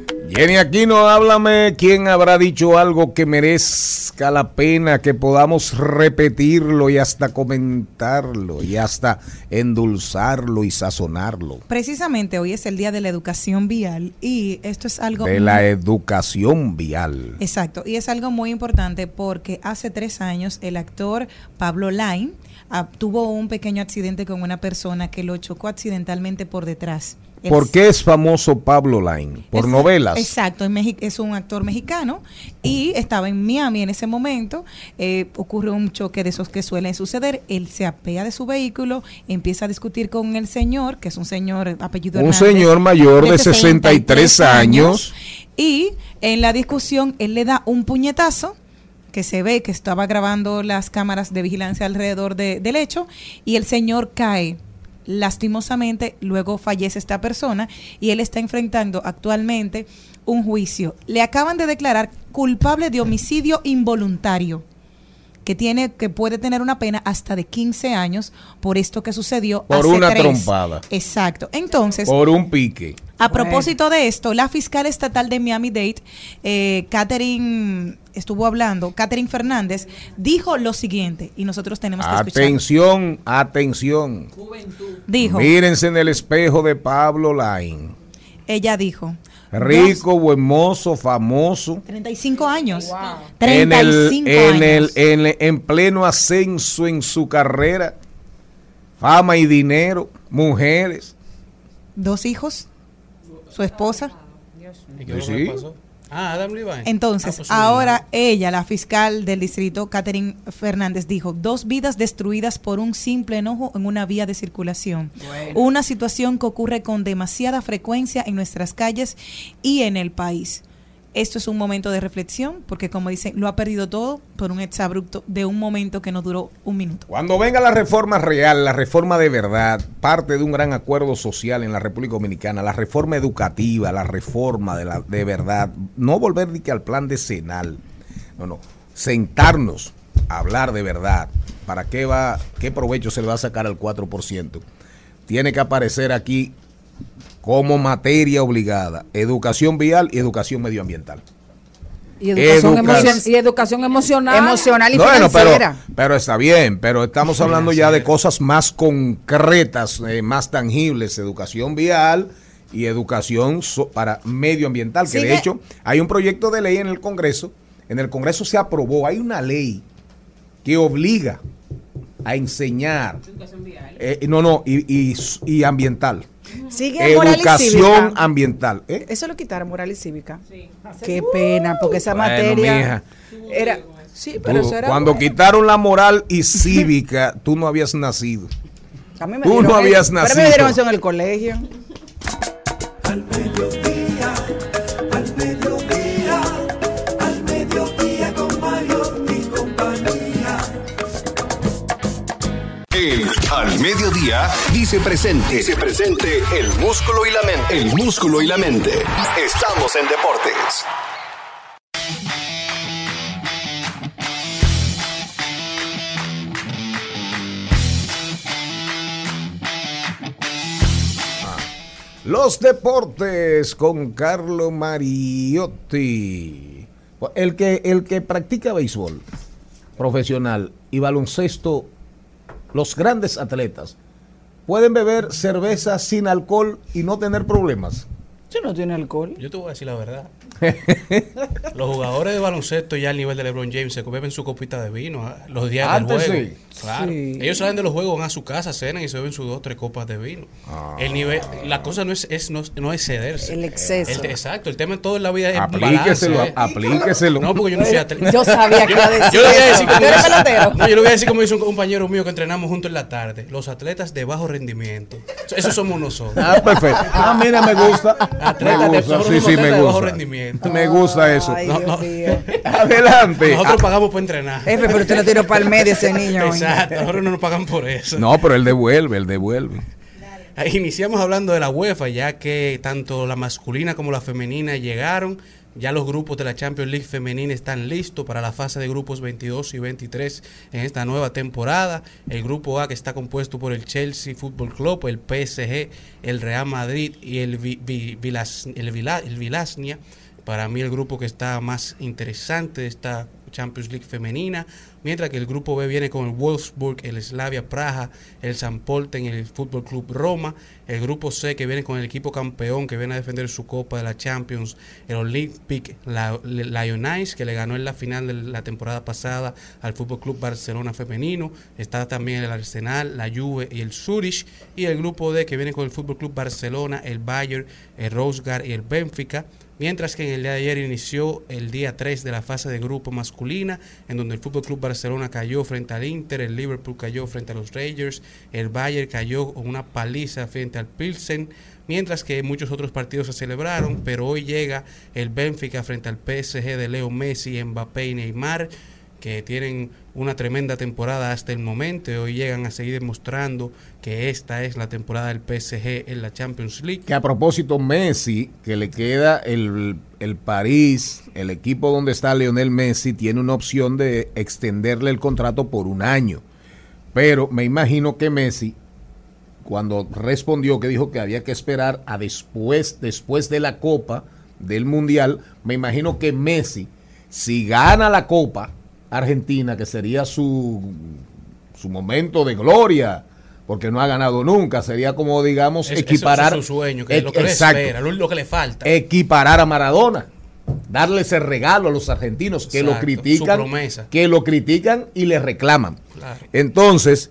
Jenny Aquino, háblame quién habrá dicho algo que merezca la pena que podamos repetirlo y hasta comentarlo y hasta endulzarlo y sazonarlo. Precisamente hoy es el Día de la Educación Vial y esto es algo... De la educación vial. Exacto, y es algo muy importante porque hace tres años el actor Pablo Line ah, tuvo un pequeño accidente con una persona que lo chocó accidentalmente por detrás. ¿Por qué es famoso Pablo Line? Por novelas. Exacto, es un actor mexicano y estaba en Miami en ese momento. eh, ocurre un choque de esos que suelen suceder. Él se apea de su vehículo, empieza a discutir con el señor, que es un señor apellido Un Hernández, señor mayor de 63 años. Y en la discusión él le da un puñetazo que se ve que estaba grabando las cámaras de vigilancia alrededor de- del hecho y el señor cae. Lastimosamente, luego fallece esta persona y él está enfrentando actualmente un juicio. Le acaban de declarar culpable de homicidio involuntario, que tiene que puede tener una pena hasta de 15 años por esto que sucedió Por hace una tres. trompada. Exacto. Entonces, Por un pique. A propósito de esto, la fiscal estatal de Miami-Dade, eh, Catherine, estuvo hablando, Catherine Fernández, dijo lo siguiente, y nosotros tenemos que escuchar. Atención, atención. Dijo, Mírense en el espejo de Pablo Line. ella dijo, Rico, buen mozo, famoso. 35 años. En, el, 35 en, años. el, en, el- en pleno ascenso en su carrera. Fama y dinero, mujeres. Dos hijos, su esposa. ¿Y qué Sí, pasó? Ah, Adam Levine. Entonces, Ah, pues, ahora ella, la fiscal del distrito, Catherine Fernández, dijo, dos vidas destruidas por un simple enojo en una vía de circulación. Una situación que ocurre con demasiada frecuencia en nuestras calles y en el país. Esto es un momento de reflexión, porque como dicen, lo ha perdido todo por un exabrupto de un momento que no duró un minuto. Cuando venga la reforma real, la reforma de verdad, parte de un gran acuerdo social en la República Dominicana, la reforma educativa, la reforma de, la, de verdad, no volver ni que al plan decenal, no, no, sentarnos a hablar de verdad, para qué va, qué provecho se le va a sacar al 4%. Tiene que aparecer aquí como materia obligada, educación vial y educación medioambiental. Y educación, Educa- emocion- y educación emocional. Emocional y Bueno, pero, financiera. pero está bien, pero estamos hablando ya de cosas más concretas, eh, más tangibles, educación vial y educación so- para medioambiental, que de hecho hay un proyecto de ley en el Congreso, en el Congreso se aprobó, hay una ley que obliga a enseñar, eh, no, no, y, y- y ambiental, Sigue moral y educación ambiental. ¿eh? Eso lo quitaron, moral y cívica. Qué pena, porque esa Bueno, materia mija. era... Sí, pero Tú, eso era cuando bueno. quitaron la moral y cívica, tú no habías nacido. A mí me tú dieron no eso, habías pero nacido. me dieron eso en el colegio. Al Al Mediodía dice presente. Dice presente el músculo y la mente. El músculo y la mente. Estamos en deportes. Los deportes con Carlo Mariotti. El que, el que practica béisbol profesional y baloncesto, los grandes atletas, pueden beber cerveza sin alcohol y no tener problemas. Si no tiene alcohol. Yo te voy a decir la verdad. Los jugadores de baloncesto ya al nivel de LeBron James se beben su copita de vino ah, los días del Antes juego. sí. Claro. Sí. Ellos salen de los juegos, van a su casa, cenan y se beben sus dos o tres copas de vino. El nivel, la cosa no es, es no, no es cederse. El exceso. El- exacto, el tema en todo en la vida es Aplíqueselo, balance. aplíqueselo. No, porque yo no soy atleta. Yo sabía que iba a decir Yo le voy a decir como. No, yo le voy a decir como dice un compañero mío que entrenamos juntos en la tarde. Los atletas de bajo rendimiento. Eso somos nosotros. Ah, perfecto. Ah, mira, me gusta. Atletas Me de- gusta, nosotros sí, somos sí, atletas me de bajo gusta. Me gusta eso. Ay, No, Dios no. mío. Adelante. Nosotros pagamos por entrenar. Jefe, pero usted lo tiró para el medio ese niño. Exacto, nosotros no nos pagan por eso. No, pero él devuelve, él devuelve. Iniciamos hablando de la UEFA, ya que tanto la masculina como la femenina llegaron. Ya los grupos de la Champions League femenina están listos para la fase de grupos 22 y 23 en esta nueva temporada. El grupo A que está compuesto por el Chelsea Football Club, el PSG, el Real Madrid y el, Vi- Vi- Vilas- el, Vila- el Vilasnia. Para mí el grupo que está más interesante de esta Champions League femenina, mientras que el grupo B viene con el Wolfsburg, el Slavia Praha, el San Polten, el Fútbol Club Roma, el grupo C que viene con el equipo campeón que viene a defender su Copa de la Champions, el Olympic Lyonnais que le ganó en la final de la temporada pasada al Fútbol Club Barcelona femenino, está también el Arsenal, la Juve y el Zurich y el grupo D que viene con el Fútbol Club Barcelona, el Bayern, el Rosgar y el Benfica. Mientras que en el día de ayer inició el día 3 de la fase de grupo masculina, en donde el Fútbol Club Barcelona cayó frente al Inter, el Liverpool cayó frente a los Rangers, el Bayern cayó con una paliza frente al Pilsen, mientras que muchos otros partidos se celebraron, pero hoy llega el Benfica frente al PSG de Leo Messi, Mbappé y Neymar que tienen una tremenda temporada hasta el momento y hoy llegan a seguir demostrando que esta es la temporada del PSG en la Champions League. Que a propósito, Messi, que le queda el, el París, el equipo donde está Lionel Messi, tiene una opción de extenderle el contrato por un año. Pero me imagino que Messi, cuando respondió que dijo que había que esperar a después, después de la Copa del Mundial, me imagino que Messi, si gana la Copa Argentina, que sería su, su momento de gloria, porque no ha ganado nunca, sería como, digamos, Es- equiparar... es su sueño, que es lo que le exacto. espera, lo, que le falta. equiparar a Maradona, darle ese regalo a los argentinos que lo critican, que lo critican y le reclaman. Claro. Entonces,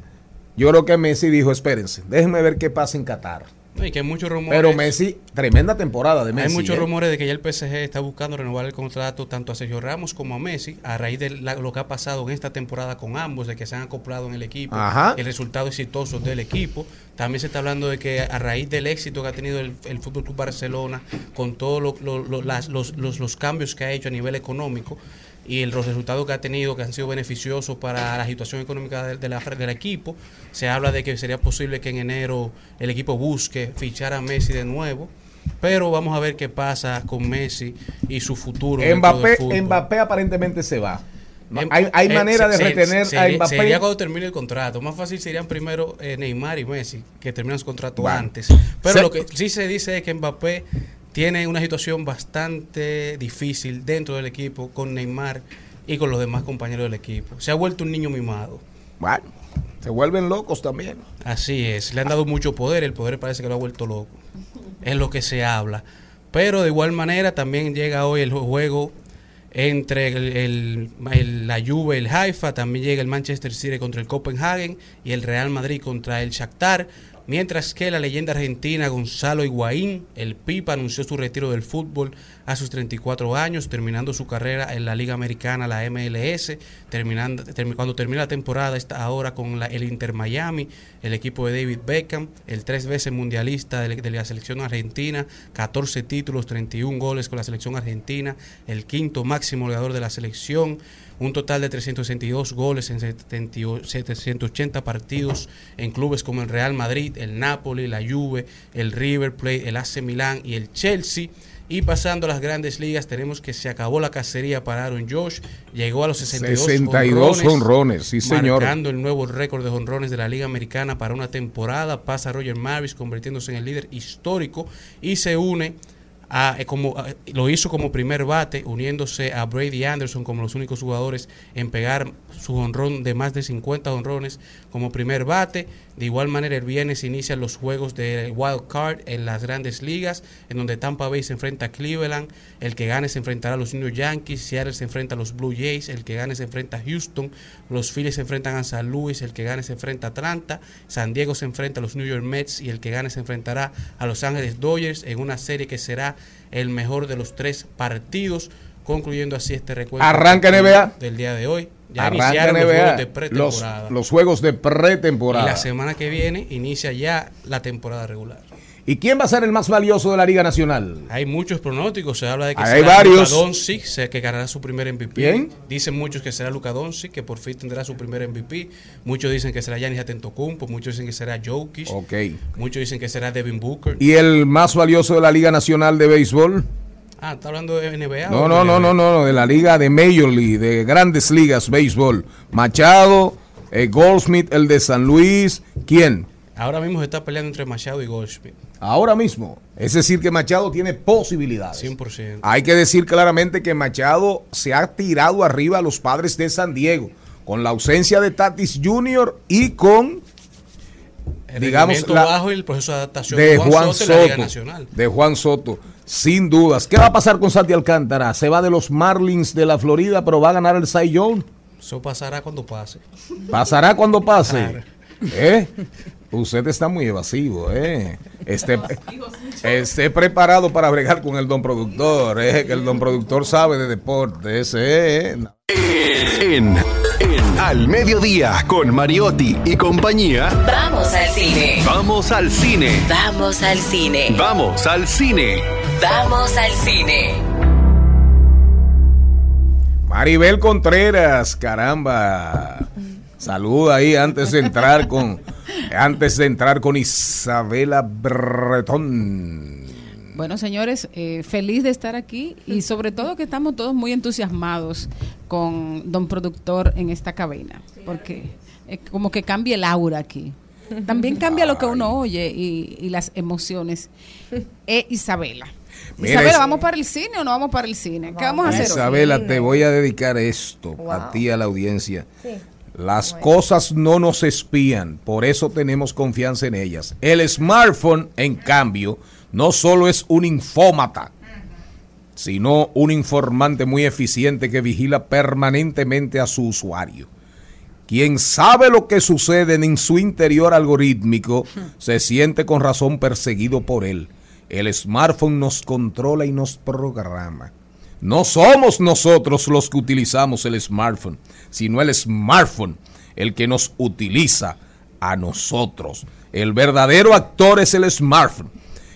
yo creo que Messi dijo, espérense, déjenme ver qué pasa en Qatar. No, y que hay muchos rumores. Pero Messi, tremenda temporada de Messi. Hay muchos ¿eh? rumores de que ya el PSG está buscando renovar el contrato tanto a Sergio Ramos como a Messi a raíz de la- lo que ha pasado en esta temporada con ambos, de que se han acoplado en el equipo, Ajá. el resultado exitoso del equipo. También se está hablando de que a raíz del éxito que ha tenido el, el Fútbol Club Barcelona, con todos lo- lo- los- los cambios que ha hecho a nivel económico y el- los resultados que ha tenido que han sido beneficiosos para la situación económica del, de la- del equipo, se habla de que sería posible que en enero el equipo busque fichar a Messi de nuevo. Pero vamos a ver qué pasa con Messi y su futuro. del Mbappé. Mbappé aparentemente se va. Em- hay hay eh, manera de se- retener se- a Mbappé. Sería cuando termine el contrato. Más fácil serían primero eh, Neymar y Messi, que terminan su contrato Bueno. antes. Pero Se- lo que sí se dice es que Mbappé tiene una situación bastante difícil dentro del equipo con Neymar y con los demás compañeros del equipo. Se ha vuelto un niño mimado. Bueno, se vuelven locos también. Así es, le han dado mucho poder, el poder parece que lo ha vuelto loco. Es lo que se habla. Pero de igual manera también llega hoy el juego entre el, el- el- la Juve y el Haifa, también llega el Manchester City contra el Copenhagen y el Real Madrid contra el Shakhtar. Mientras que la leyenda argentina Gonzalo Higuaín, el Pipa, anunció su retiro del fútbol a sus 34 años, terminando su carrera en la Liga Americana, la MLS, terminando, termi- cuando termina la temporada está ahora con la- el Inter Miami, el equipo de David Beckham, el tres veces mundialista de, de la selección argentina, 14 títulos, 31 goles con la selección argentina, el quinto máximo goleador de la selección, un total de 362 goles en 78 780 partidos en clubes como el Real Madrid, el Napoli, la Juve, el River Plate, el AC Milán y el Chelsea. Y pasando a las grandes ligas, tenemos que se acabó la cacería para Aaron Josh. Llegó a los 62, 62 honrones, sí, señor. Marcando el nuevo récord de honrones de la Liga Americana para una temporada. Pasa Roger Maris, convirtiéndose en el líder histórico. Y se une eh, como, lo hizo como primer bate, uniéndose a Brady Anderson como los únicos jugadores en pegar su honrón de más de 50 honrones como primer bate. De igual manera, el viernes inician los juegos de Wild Card en las grandes ligas, en donde Tampa Bay se enfrenta a Cleveland, el que gane se enfrentará a los New York Yankees, Seattle se enfrenta a los Blue Jays, el que gane se enfrenta a Houston, los Phillies se enfrentan a San Luis, el que gane se enfrenta a Atlanta, San Diego se enfrenta a los New York Mets y el que gane se enfrentará a Los Ángeles Dodgers en una serie que será el mejor de los tres partidos, concluyendo así este recuento Arranca NBA. del día de hoy. Ya Arranca iniciaron los juegos de pretemporada. los juegos de y pretemporada. la semana que viene inicia ya la temporada regular. ¿Y quién va a ser el más valioso de la Liga Nacional? Hay muchos pronósticos, se habla de que Hay será varios. Luka Doncic, que ganará su primer MVP. ¿Quién? Dicen muchos que será Luka Doncic, que por fin tendrá su primer MVP. Muchos dicen que será Giannis Antetokounmpo, muchos dicen que será Jokic. Ok. Muchos dicen que será Devin Booker. ¿Y el más valioso de la Liga Nacional de Béisbol? Ah, ¿está hablando de NBA? No, no, no, no, no, de la Liga de Major League, de Grandes Ligas Béisbol. Machado, eh, Goldsmith, el de San Luis. ¿Quién? Ahora mismo se está peleando entre Machado y Goldschmidt. Ahora mismo. Es decir, que Machado tiene posibilidades. 100%. Hay que decir claramente que Machado se ha tirado arriba a los padres de San Diego, con la ausencia de Tatis Jr. y con, El digamos, rendimiento la- bajo y el proceso de adaptación de Juan Soto. Nacional. De Juan Soto. Sin dudas. ¿Qué va a pasar con Santi Alcántara? Se va de los Marlins de la Florida, pero va a ganar el Cy Young. Eso pasará cuando pase. Pasará cuando pase. ¿Eh? Usted está muy evasivo, ¿eh? Esté, esté preparado para bregar con el don productor, ¿eh? Que el don productor sabe de deportes, ¿eh? En, en Al Mediodía con Mariotti y compañía. Vamos al cine. Vamos al cine. Vamos al cine. Vamos al cine. Vamos al cine. Maribel Contreras, caramba. Saluda ahí antes de entrar con antes de entrar con Isabela Bretón. Bueno, señores, eh, feliz de estar aquí y sobre todo que estamos todos muy entusiasmados con don productor en esta cabina, porque es como que cambia el aura aquí. También cambia lo que uno oye y, y las emociones. Eh, Isabela. Mira, Isabela, Is- ¿vamos para el cine o no vamos para el cine? ¿Qué vamos a hacer hoy? Isabela, te voy a dedicar esto a ti, a la audiencia. Las cosas no nos espían, por eso tenemos confianza en ellas. El smartphone, en cambio, no solo es un infómata, sino un informante muy eficiente que vigila permanentemente a su usuario. Quien sabe lo que sucede en su interior algorítmico se siente con razón perseguido por él. El smartphone nos controla y nos programa. No somos nosotros los que utilizamos el smartphone, sino el smartphone el que nos utiliza a nosotros. El verdadero actor es el smartphone.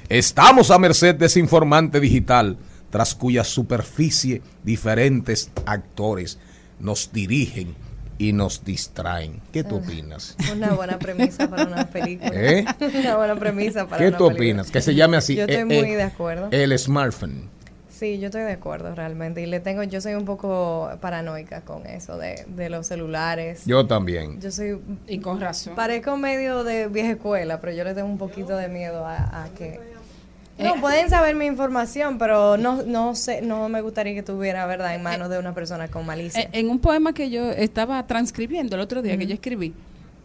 Estamos a merced de ese informante digital, tras cuya superficie diferentes actores nos dirigen y nos distraen. ¿Qué tú opinas? Una buena premisa para una película. ¿Eh? Una buena premisa para ¿Qué una tú película. opinas? Que se llame así. Yo estoy eh, muy eh, de acuerdo. El smartphone. Sí, yo estoy de acuerdo realmente. Y le tengo, yo soy un poco paranoica con eso de, de los celulares. Yo también. Yo soy. Y con razón. Parezco medio de vieja escuela, pero yo le tengo un poquito de miedo a, a que. Eh, No, pueden saber mi información, pero no, no sé, no me gustaría que tuviera, ¿verdad?, en manos de una persona con malicia. Eh, En un poema que yo estaba transcribiendo el otro día, que yo escribí,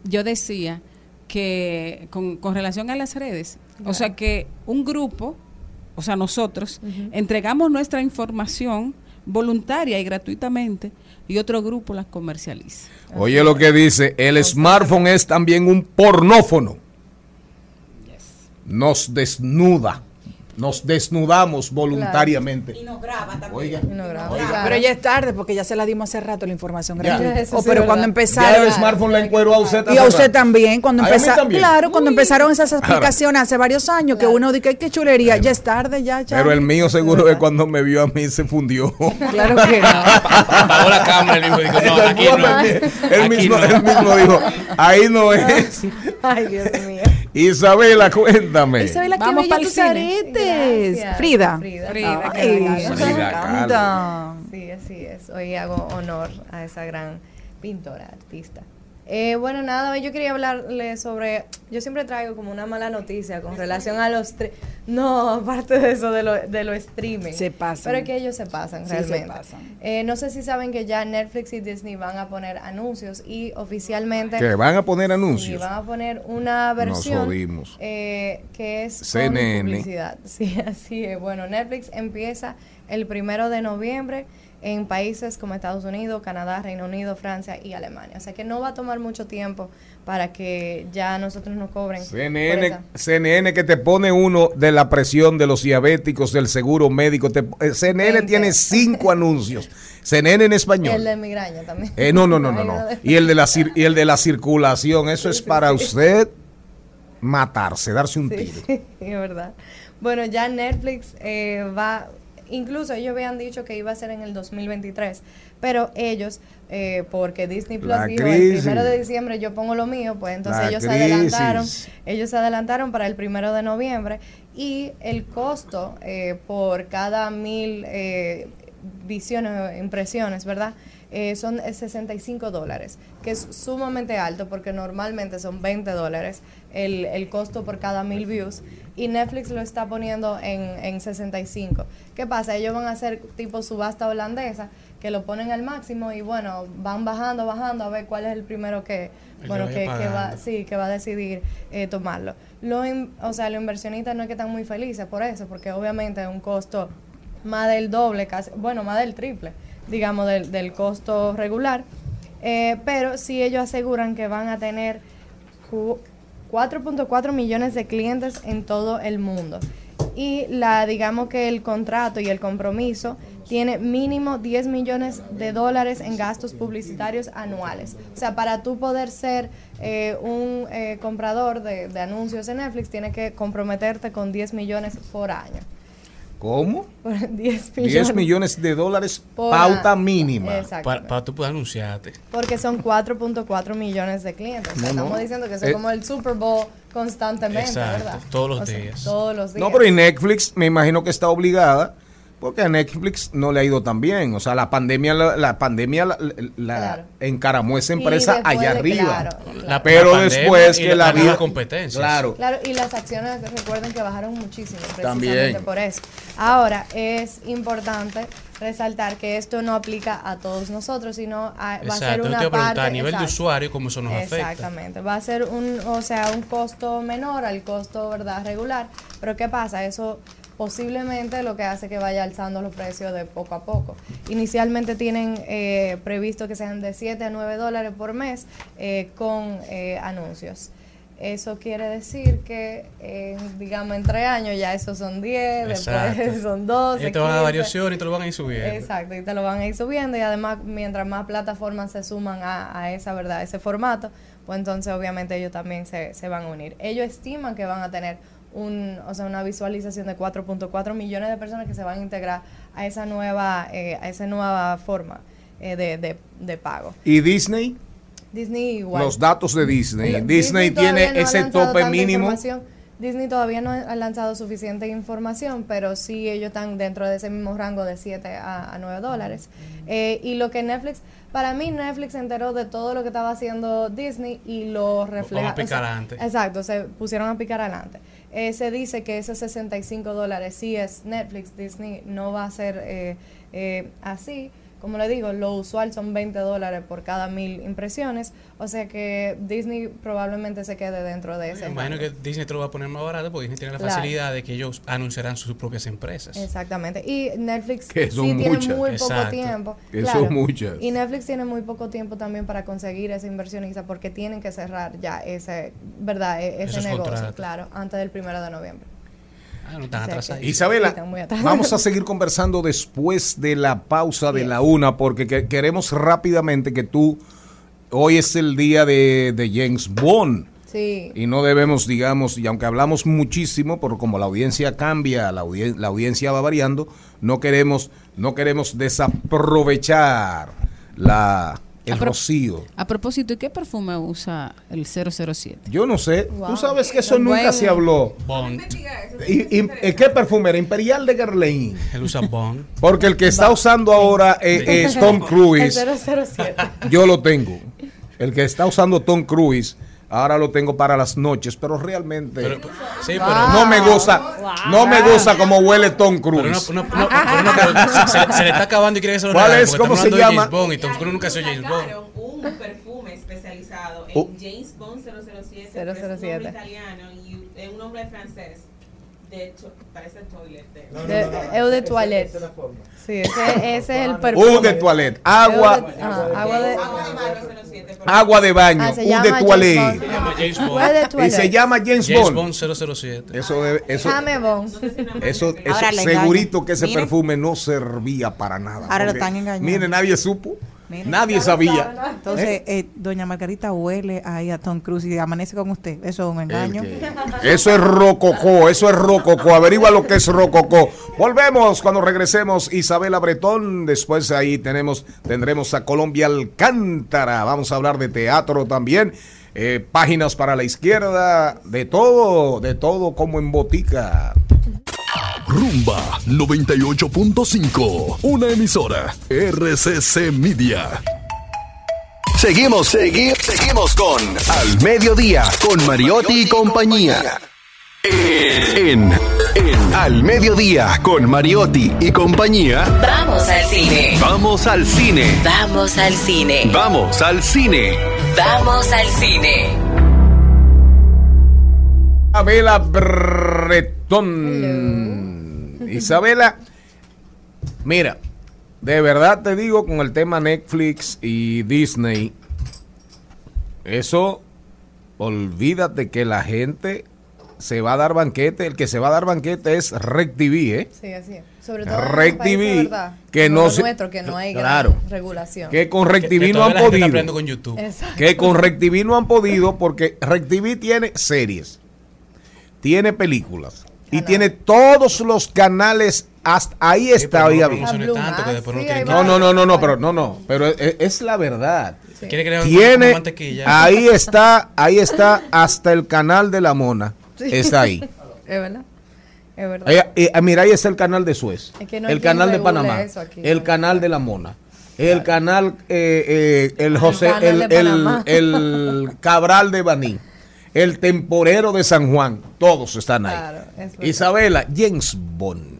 yo decía que con, con relación a las redes, o sea que un grupo, o sea nosotros, entregamos nuestra información voluntaria y gratuitamente y otro grupo las comercializa. Oye lo que dice, el smartphone es también un pornófono. Nos desnuda. Nos desnudamos voluntariamente. Y nos graba también. Oiga. Oiga, Pero ya es tarde porque ya se la dimos hace rato la información Ya. gratuita. Eso O sí pero cuando empezaron. Ya el smartphone la encueró a usted Y a usted rato. también, cuando Ay, a mí empezaron. también. Claro, cuando empezaron esas explicaciones hace varios años, que uno dice, "Ay, qué chulería, ya es tarde, ya, ya. Pero el mío seguro que cuando me vio a mí se fundió. Claro que no. Apagó la cámara y dijo, dijo, no, aquí no. Él mismo, él mismo dijo, ahí no es. Ay, Dios mío. Isabela, cuéntame. Isabela, qué Vamos bella pa'l tus cine. aretes. Gracias. Frida. Frida. Frida, Ay, Frida. Sí, así es. Hoy hago honor a esa gran pintora, artista. Eh, bueno, nada, hoy yo quería hablarle sobre. Yo siempre traigo como una mala noticia con relación a los. No, aparte de eso, de lo, de lo streaming. Se pasan. Pero es que ellos se pasan Sí, se realmente. pasan. Eh, no sé si saben que ya Netflix y Disney van a poner anuncios y oficialmente. Que van a poner anuncios. van a poner una versión jodimos. eh, que es con CNN. publicidad. Sí, así es. Bueno, Netflix empieza el primero de noviembre en países como Estados Unidos, Canadá, Reino Unido, Francia y Alemania. O sea que no va a tomar mucho tiempo para que ya nosotros nos cobren. CNN. CNN que te pone uno de la presión de los diabéticos, del seguro médico. te- eh, CNN tiene cinco anuncios. CNN en El español. de migraña también. Eh, no, no, no, no, no. Y el de la cir- y el de la circulación, eso es para usted matarse, darse un tiro. sí, es verdad. Bueno, ya Netflix eh, va, incluso ellos habían dicho que iba a ser en el 2023, pero ellos, eh, porque Disney Plus La dijo crisis. el primero de diciembre yo pongo lo mío, pues entonces La ellos se adelantaron, ellos se adelantaron para el primero de noviembre y el costo eh, por cada mil eh, visiones o impresiones, ¿verdad? Eh, son eh, 65 dólares, que es sumamente alto porque normalmente son 20 dólares el, el costo por cada mil views y Netflix lo está poniendo en, en 65. ¿Qué pasa? Ellos van a hacer tipo subasta holandesa que lo ponen al máximo y bueno, van bajando, bajando a ver cuál es el primero que, El bueno, que, que va, sí, que va a decidir eh, tomarlo. O sea, los inversionistas no es que están muy felices por eso, porque obviamente es un costo más del doble, casi, bueno, más del triple, digamos, del, del costo regular. Eh, pero sí ellos aseguran que van a tener 4.4 millones de clientes en todo el mundo. Y la, digamos que el contrato y el compromiso tiene mínimo 10 millones de dólares en gastos publicitarios anuales. O sea, para tú poder ser eh, un eh, comprador de, de anuncios en Netflix, tienes que comprometerte con 10 millones por año. ¿Cómo? Por 10 millones. 10 millones de dólares, Por pauta mínima. Exacto. Para, para tú poder anunciarte. Porque son 4.4 millones de clientes. O sea, No, no. Estamos diciendo que eso es Eh, como el Super Bowl constantemente, Exacto, ¿verdad? todos los O sea, días. todos los días. No, pero y Netflix me imagino que está obligada porque a Netflix no le ha ido tan bien. O sea, la pandemia la, la pandemia la, la- Claro. encaramó esa empresa después allá arriba. claro, claro. La- Pero después que la- vida competencia. Claro. Claro, y las acciones, recuerden que bajaron muchísimo, precisamente También. por eso. Ahora, es importante resaltar que esto no aplica a todos nosotros, sino a, va a ser una no te iba a preguntar parte... a nivel de usuario cómo eso nos afecta. Exactamente, va a ser un, o sea, un costo menor al costo, ¿verdad?, regular, pero ¿qué pasa? Eso posiblemente lo que hace que vaya alzando los precios de poco a poco. Inicialmente tienen eh, previsto que sean de 7 a 9 dólares por mes eh, con eh, anuncios. Eso quiere decir que, digamos, en tres años ya esos son 10, después son 12, Ellos te van a dar 15. variaciones y te lo van a ir subiendo. Exacto, y te lo van a ir subiendo y además mientras más plataformas se suman a, a esa verdad, a ese formato, pues entonces obviamente ellos también se, se van a unir. Ellos estiman que van a tener un, o sea, una visualización de 4.4 millones de personas que se van a integrar a esa nueva, eh, a esa nueva forma eh, de, de, de pago. ¿Y Disney? Disney igual. Los datos de Disney. Disney, tiene no ese tope mínimo. Disney todavía no ha lanzado suficiente información, pero sí ellos están dentro de ese mismo rango de 7 a, a 9 dólares. Eh, y lo que Netflix, para mí Netflix se enteró de todo lo que estaba haciendo Disney y lo refleja. Vamos a picar o sea, adelante. Exacto, se pusieron a picar adelante. Eh, se dice que esos 65 dólares sí es Netflix, Disney no va a ser eh, eh, así. Como le digo, lo usual son 20 dólares por cada mil impresiones, o sea que Disney probablemente se quede dentro de ese. Me imagino rango. que Disney te lo va a poner más barato porque Disney tiene la Claro. facilidad de que ellos anunciarán sus propias empresas. Exactamente. Y Netflix Que son sí tiene muchas. muy poco Exacto. tiempo. Que son muchas. Y Netflix tiene muy poco tiempo también para conseguir ese inversionista porque tienen que cerrar ya ese, ¿verdad? E- ese Esos negocio, contratos. claro, antes del primero de noviembre. Ah, no están O sea atrasados. que- Isabela, están muy vamos a seguir conversando después de la pausa de Yes. la una, porque que- queremos rápidamente que tú, hoy es el día de, de James Bond. Sí. Y no debemos, digamos, y aunque hablamos muchísimo, pero como la audiencia cambia, la, audien- la audiencia va variando, no queremos, no queremos desaprovechar la el A rocío. A propósito, ¿y qué perfume usa el 007? Yo no sé. Wow. Tú sabes que eso nunca se habló. Bond. ¿Y, y- eh, qué perfume era? Imperial de Guerlain. Él usa Bond. Porque el que está usando ahora eh, es Tom Cruise. El 007. Yo lo tengo. El que está usando Tom Cruise, ahora lo tengo para las noches, pero realmente Sí, pero. no me gusta, no me gusta como huele Tom Cruise. Pero no, no, no, pero no, pero se, se- se le está acabando y quiere que se lo ¿Cuál es? ¿Cómo se llama? James Bond y Tom Cruise nunca sido James Bond. Un perfume especializado en Oh. James Bond 007. pero es un 007. nombre italiano y un nombre francés. De hecho, parece toilet. De, De- Eau de toilette. Sí, ese, ese es el perfume. Eau de toilette, agua, de- ah, agua de... agua de baño, Ah, se eau llama de toilette. Bond. Se llama James Bond. Y James, James Bond. Bond 007. Eso, debe- eso, eso, eso segurito que ese Miren. perfume no servía para nada. Ahora lo están engañando. Mire, nadie supo. Miren. Nadie sabía. Entonces, eh, doña Margarita huele ahí a Tom Cruise y amanece con usted. Eso es un engaño. Eso es rococó, eso es rococó. Averigua lo que es rococó. Volvemos cuando regresemos Isabela Bretón. Después ahí tenemos, tendremos a Colombia Alcántara. Vamos a hablar de teatro también. Eh, páginas para la izquierda, de todo, de todo como en botica. Rumba 98.5, una emisora RCC Media. Seguimos, seguimos, seguimos con Al Mediodía, con Mariotti y compañía. En, en Al Mediodía, con Mariotti y compañía. Vamos al cine. Vamos al cine. Vamos al cine. Vamos al cine. Vamos al cine. Isabela Bretón. Isabela, mira, de verdad te digo con el tema Netflix y Disney, eso, olvídate que la gente se va a dar banquete. El que se va a dar banquete es Rec TV, ¿eh? Sí, así es. Sobre todo Rec país TV, verdad, que como no se- nuestro, que no hay Claro. gran regulación. Que con Rec TV no han podido. con YouTube. Que con RecTV no han podido porque RecTV tiene series, tiene películas y tiene todos los canales hasta ahí está pero no no No, no, no, no, no, pero no, no, pero es, es la verdad. Quiere crear un- Tiene una mantequilla. ahí está, ahí está hasta el canal de la mona. Sí. Está ahí. Es verdad. Es verdad. Eh, eh, mira, ahí está el canal de Suez, Es que no hay el canal de Panamá, el ¿no? canal de la Mona, el canal, eh, eh, el José, canal el, de el- el Cabral de Baní, el Temporero de San Juan, todos están ahí. Claro, es verdad. Isabela, James Bond,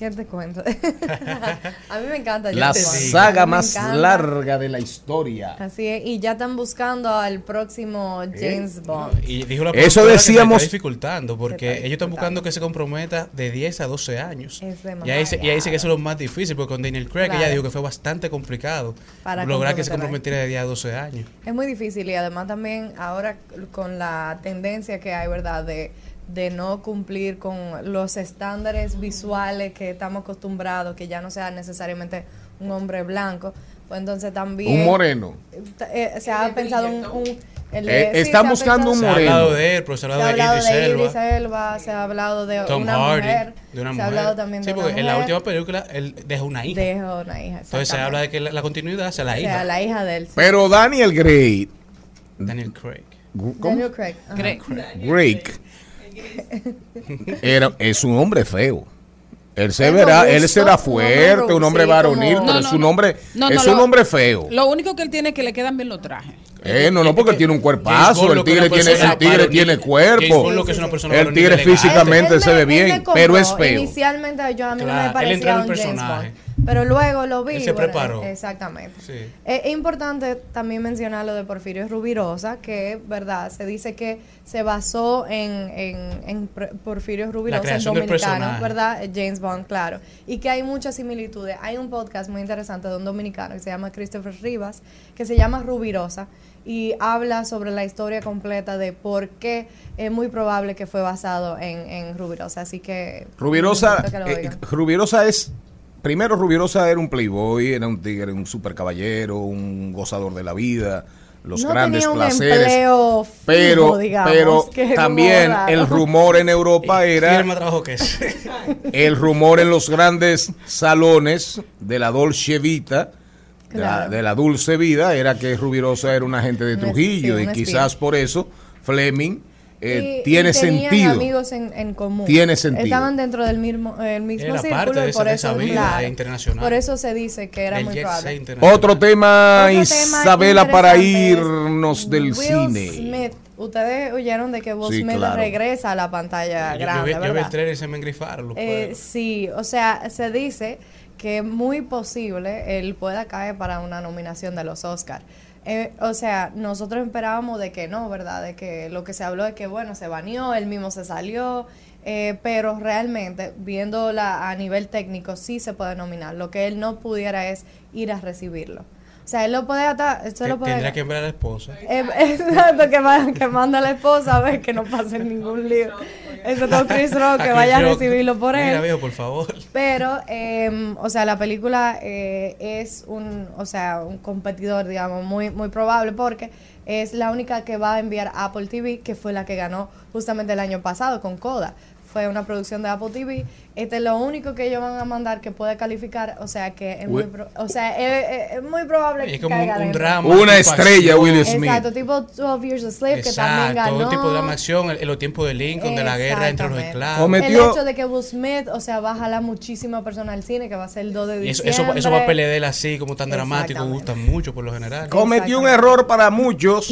¿Qué te cuento? a mí me encanta. la saga más larga de la historia. Así es, y ya están buscando al próximo James Bond. Y dijo la Eso que decíamos- está dificultando porque ellos están buscando que se comprometa de 10 a 12 años. Es Y ahí, se- y ahí dice que eso es lo más difícil porque con Daniel Craig Claro. ella dijo que fue bastante complicado Para lograr que se comprometiera de 10 a 12 años. Es muy difícil y además también ahora con la tendencia que hay, ¿verdad? De, de no cumplir con los estándares visuales que estamos acostumbrados, que ya no sea necesariamente un hombre blanco, pues entonces también... Un moreno. Eh, se ha pensado un... un- el Eh, de- sí, están se buscando un Se ha moreno. hablado de él, pero se ha Se ha hablado de hablado Idris de Elba. Se ha hablado de Tom una Hardy, mujer, de una se mujer. ha hablado también sí, de una porque en la última película él deja una hija. Deja una hija, Entonces se habla de que la, la continuidad sea la O hija. sea, la hija de él. sí. Pero Daniel Gray, Daniel Craig. ¿cómo? Daniel Craig. Craig, era, es un hombre feo. Él se Es verá, robusto, él será fuerte, un hombre varonil, como- pero No, es un hombre, No, es un lo- hombre feo. Lo único que él tiene es que le quedan bien los trajes. Eh, no, no, porque tiene un cuerpazo, el tigre tiene, el tigre tiene cuerpo. Bond lo que es una persona El tigre físicamente Él se me- ve él bien, pero es feo. Inicialmente yo a mí me él parecía un personaje. Pero luego lo vi. Él se preparó. Exactamente. Sí. Es importante también mencionar lo de Porfirio Rubirosa, que verdad, se dice que se basó en, en, en Porfirio Rubirosa, del dominicano. ¿verdad? Eh, James Bond, claro. Y que hay muchas similitudes. Hay un podcast muy interesante de un dominicano que se llama Christopher Rivas, que se llama Rubirosa, y habla sobre la historia completa de por qué es muy probable que fue basado en, en Rubirosa. Así que... Rubirosa, que eh. Rubirosa es, primero Rubirosa era un playboy, era un tigre, un super caballero, un gozador de la vida, los No grandes tenía un placeres. empleo fijo, pero digamos, pero también el rumor en Europa era que el rumor en los grandes salones de la Dolce Vita de, la, Claro. de la dulce vida era que Rubirosa era un agente de Trujillo y quizás por eso Fleming eh, Y- tiene y tenían sentido. amigos en, en común. Tiene sentido. Estaban dentro del mismo, el mismo Era círculo parte de y esa- por de eso, esa vida claro, internacional. por eso se dice que era Del muy probable. Otro tema, Otro tema Isabela, para interesante irnos del Will cine. Smith, ustedes oyeron de que Will Sí, Smith claro. regresa a la pantalla Yo, yo, grande, yo vi el ¿verdad? trailer y se me engrifaron Eh, sí, o sea, se dice que es muy posible él pueda caer para una nominación de los Oscars. Eh, o sea, nosotros esperábamos de que no, ¿verdad? De que lo que se habló es que, bueno, se baneó, él mismo se salió, eh, pero realmente, viéndola a nivel técnico, sí se puede nominar. Lo que él no pudiera es ir a recibirlo. O sea, él lo puede hasta... él se lo Te- puede- Tendría que enviar a la esposa. eh, exacto, que, va- que manda a la esposa a ver que no pase ningún lío. Eso con Chris Rock, que vaya a recibirlo por Mira, él. viejo, por favor. Pero, eh, o sea, la película eh, es un, o sea, un competidor, digamos, muy, muy probable porque es la única que va a enviar Apple TV, que fue la que ganó justamente el año pasado con Coda. Fue una producción de Apple TV. Este es lo único que ellos van a mandar que puede calificar, o sea, que es muy, Uy. pro- o sea, es, es- es muy probable Es que como caiga un dentro. drama. Una estrella, acción. Will Smith. Exacto, tipo 12 Years a Slave, que también Exacto, ganó. un tipo de drama acción, en los tiempos de Lincoln, de la guerra entre los esclavos. Cometió- El hecho de que Will Smith, o sea, va a jalar muchísima persona al cine, que va a ser el 2 de Y eso, diciembre. eso, eso va a pelear así, como tan dramático, gusta mucho por lo general. Cometió un error para muchos,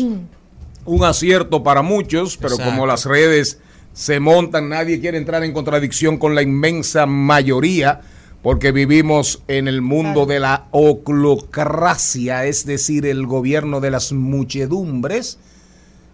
un acierto para muchos, pero Exacto. como las redes se montan, nadie quiere entrar en contradicción con la inmensa mayoría, porque vivimos en el mundo de la oclocracia, es decir, el gobierno de las muchedumbres.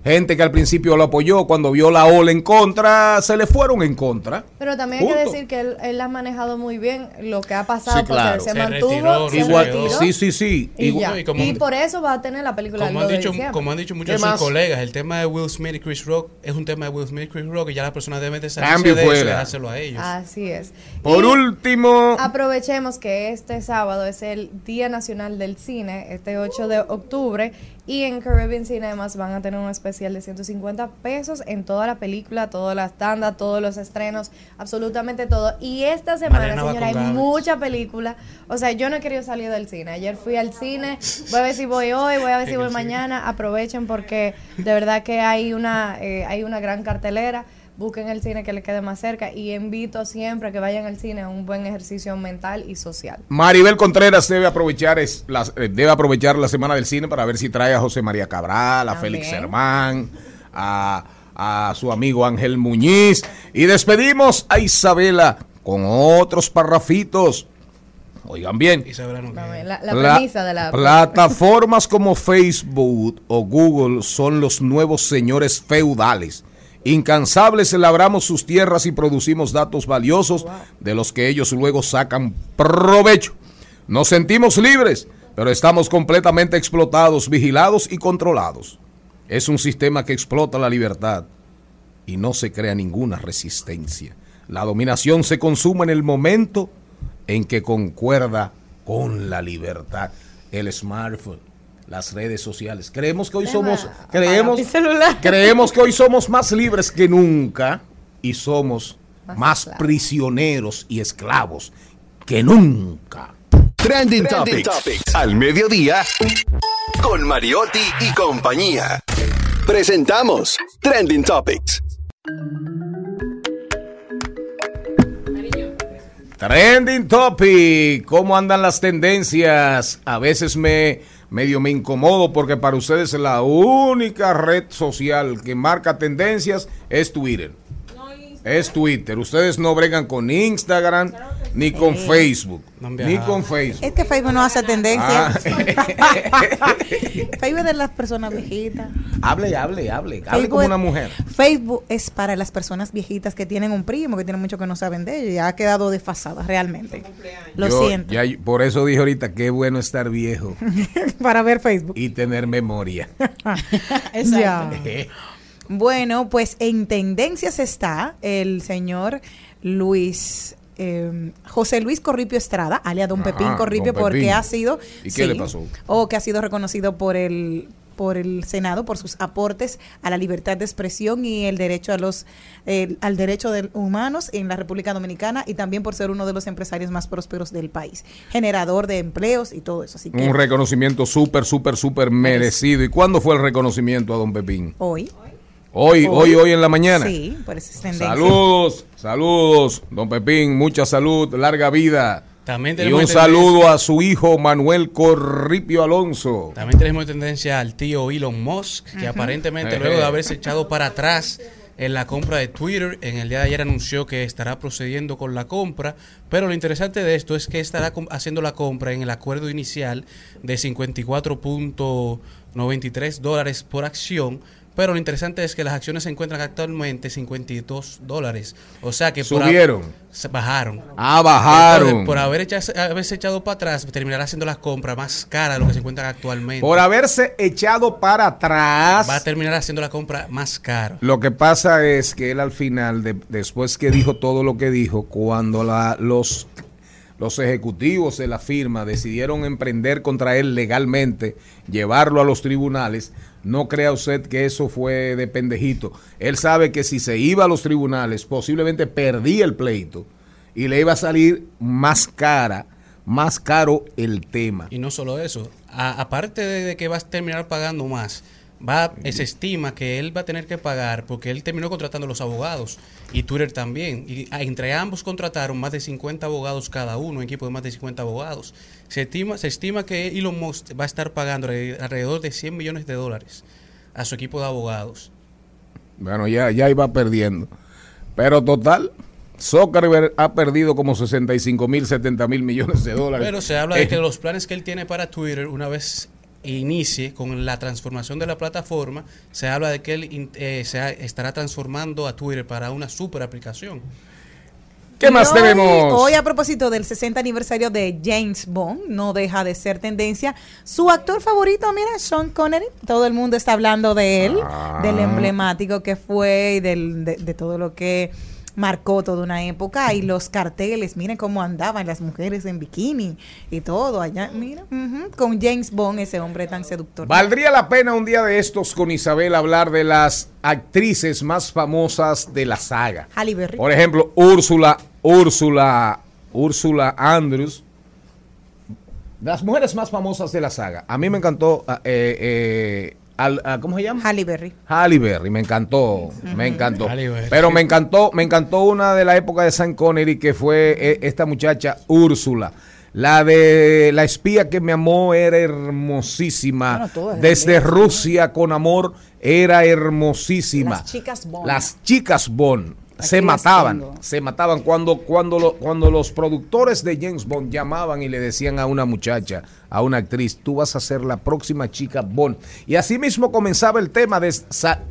Gente que al principio lo apoyó, cuando vio la ola en contra, se le fueron en contra. Pero también hay que decir que él, él ha manejado muy bien lo que ha pasado, Sí, porque claro. se, Se mantuvo, retiró, se Igual, retiró, sí, sí, sí. y, Igual- ya. No, y como- Y por eso va a tener la película Como han, 2 de dicho, como han dicho muchos ¿Qué de sus colegas, el tema de Will Smith y Chris Rock es un tema de Will Smith y Chris Rock y ya las personas deben de salirse de eso y fuera. dejárselo a ellos. Así es. Por Y último, Aprovechemos que este sábado es el Día Nacional del Cine, este 8 de octubre, y en Caribbean Cinemas van a tener un especial de 150 pesos en toda la película, todas las tandas, todos los estrenos, absolutamente todo. Y esta semana, Mariana señora, hay mucha película. O sea, yo no he querido salir del cine. Ayer fui al cine, voy a ver si voy hoy, voy a ver si voy cine. mañana. Aprovechen porque de verdad que hay una, eh, hay una gran cartelera. Busquen el cine que les quede más cerca y invito siempre a que vayan al cine a un buen ejercicio mental y social. Maribel Contreras debe aprovechar es, la, eh, debe aprovechar la semana del cine para ver si trae a José María Cabral, a También. Félix Hermán, a, a su amigo Ángel Muñiz. Y despedimos a Isabela con otros parrafitos. Oigan bien. Isabela no quiere. La, la Pla- premisa de la Plataformas como Facebook o Google son los nuevos señores feudales. Incansables labramos sus tierras y producimos datos valiosos de los que ellos luego sacan provecho. Nos sentimos libres, pero estamos completamente explotados, vigilados y controlados. Es un sistema que explota la libertad y no se crea ninguna resistencia. La dominación se consuma en el momento en que concuerda con la libertad. El smartphone, las redes sociales. Creemos que hoy somos, creemos, creemos que hoy somos más libres que nunca y somos Más prisioneros y esclavos que nunca. Trending, Topics. Al mediodía. Con Mariotti y compañía. Presentamos Trending Topics. Trending Topic, ¿cómo andan las tendencias? A veces me medio me incomodo porque para ustedes la única red social que marca tendencias es Twitter. Es Twitter. Ustedes no bregan con Instagram ni con Facebook. No Ni con Facebook. Es que Facebook no hace tendencia. Ah. Facebook es de las personas viejitas. hable, hable, hable. Hable Facebook como una mujer. Facebook es para las personas viejitas que tienen un primo, que tienen mucho que no saben de ello y ha quedado desfasada realmente. Lo Yo- siento. ya- por eso dije ahorita, qué bueno estar viejo para ver Facebook. y tener memoria. Ya. Bueno, pues en tendencias está el señor Luis. eh, José Luis Corripio Estrada, alias Don Ajá, Pepín Corripio, Don porque Pepín. ha sido. ¿Y qué le pasó? O que ha sido reconocido por el por el Senado por sus aportes a la libertad de expresión y el derecho a los eh, al derecho de humanos en la República Dominicana y también por ser uno de los empresarios más prósperos del país, generador de empleos y todo eso. Así que Un reconocimiento súper, súper, súper merecido. ¿Y cuándo fue el reconocimiento a don Pepín? hoy Hoy, hoy, hoy en la mañana. Sí, por esa tendencia. Saludos, saludos, don Pepín, mucha salud, larga vida. También y tenemos un tendencia- saludo a su hijo Manuel Corripio Alonso. También tenemos tendencia al tío Elon Musk, que aparentemente Ejé. luego de haberse echado para atrás en la compra de Twitter, en el día de ayer anunció que estará procediendo con la compra, pero lo interesante de esto es que estará haciendo la compra en el acuerdo inicial de 54.93 dólares por acción. Pero lo interesante es que las acciones se encuentran actualmente 52 dólares. O sea que por Subieron. se bajaron. Ah, bajaron. Entonces, por haber haberse echado para atrás, terminará haciendo las compras más caras de lo que se encuentran actualmente. Por haberse echado para atrás. Va a terminar haciendo la compra más cara. Lo que pasa es que él al final, de- después que dijo todo lo que dijo, cuando la- los, los ejecutivos de la firma decidieron emprender contra él legalmente, llevarlo a los tribunales, no crea usted que eso fue de pendejito. Él sabe que si se iba a los tribunales, posiblemente perdía el pleito y le iba a salir más cara, más caro el tema. Y no solo eso, aparte de, que va a terminar pagando más, va se estima que él va a tener que pagar porque él terminó contratando a los abogados y Twitter también. Y a- entre ambos contrataron más de 50 abogados cada uno, un equipo de más de 50 abogados. Se estima, se estima que Elon Musk va a estar pagando alre- alrededor de 100 millones de dólares a su equipo de abogados. Bueno, ya, ya iba perdiendo. Pero total, Zuckerberg ha perdido como 65 mil, 70 mil millones de dólares. Pero se habla de Eh, que los planes que él tiene para Twitter, una vez inicie con la transformación de la plataforma, se habla de que él in- eh, se estará transformando a Twitter para una super aplicación. ¿Qué más hoy- tenemos? Hoy a propósito del 60 aniversario de James Bond, no deja de ser tendencia. Su actor favorito, mira, Sean Connery, todo el mundo está hablando de él, Ah. del emblemático que fue y del, de, de todo lo que marcó toda una época y los carteles, miren cómo andaban las mujeres en bikini y todo allá, mira, con James Bond, ese hombre tan seductor. Valdría la pena un día de estos con Isabel hablar de las actrices más famosas de la saga. Por ejemplo, Úrsula, Úrsula, Úrsula Andrews. Las mujeres más famosas de la saga. A mí me encantó, ah, eh, eh, al- ¿cómo se llama? Halle Berry. Halle Berry, me encantó, me encantó. Pero me encantó, me encantó una de la época de Sean Connery que fue eh, esta muchacha Úrsula. La de la espía que me amó era hermosísima. Bueno, Desde. Rusia con amor era hermosísima. Las chicas Bond. Las chicas Bond se mataban, tengo. se mataban cuando cuando lo- cuando los productores de James Bond llamaban y le decían a una muchacha, a una actriz, tú vas a ser la próxima chica Bond. Y así mismo comenzaba el tema de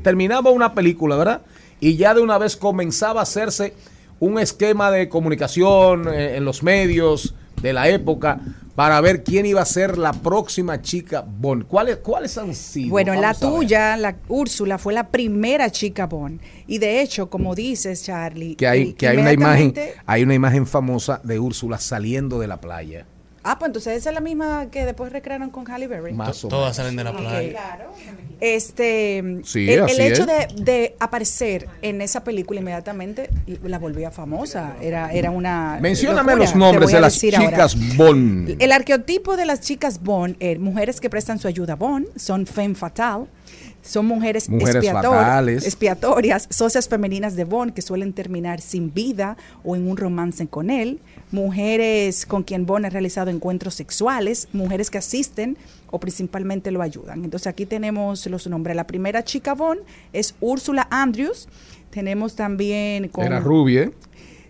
terminaba una película, ¿verdad? Y ya de una vez comenzaba a hacerse un esquema de comunicación eh, en los medios de la época para ver quién iba a ser la próxima chica Bond. ¿Cuáles cuáles han sido? Bueno, la Vamos tuya, la Úrsula, fue la primera chica Bond. Y de hecho, como dices, Charlie. que hay, y- que hay una imagen, hay una imagen famosa de Úrsula saliendo de la playa. Ah, pues entonces esa es la misma que después recrearon con Halle Berry. Más o Todas menos. salen de la playa. Este, Sí, el, hecho es. de, de aparecer en esa película inmediatamente la volvía famosa. Era, era una. Mencióname locura, los nombres de las ahora. chicas Bond. El arqueotipo de las chicas Bond, eh, mujeres que prestan su ayuda a Bond, son femme fatale. Son mujeres, Mujeres expiator- expiatorias, socias femeninas de Bond que suelen terminar sin vida o en un romance con él. Mujeres con quien Bond ha realizado encuentros sexuales. Mujeres que asisten o principalmente lo ayudan. Entonces aquí tenemos los nombres. La primera chica Bond es Úrsula Andrews. Tenemos también con... Era rubia.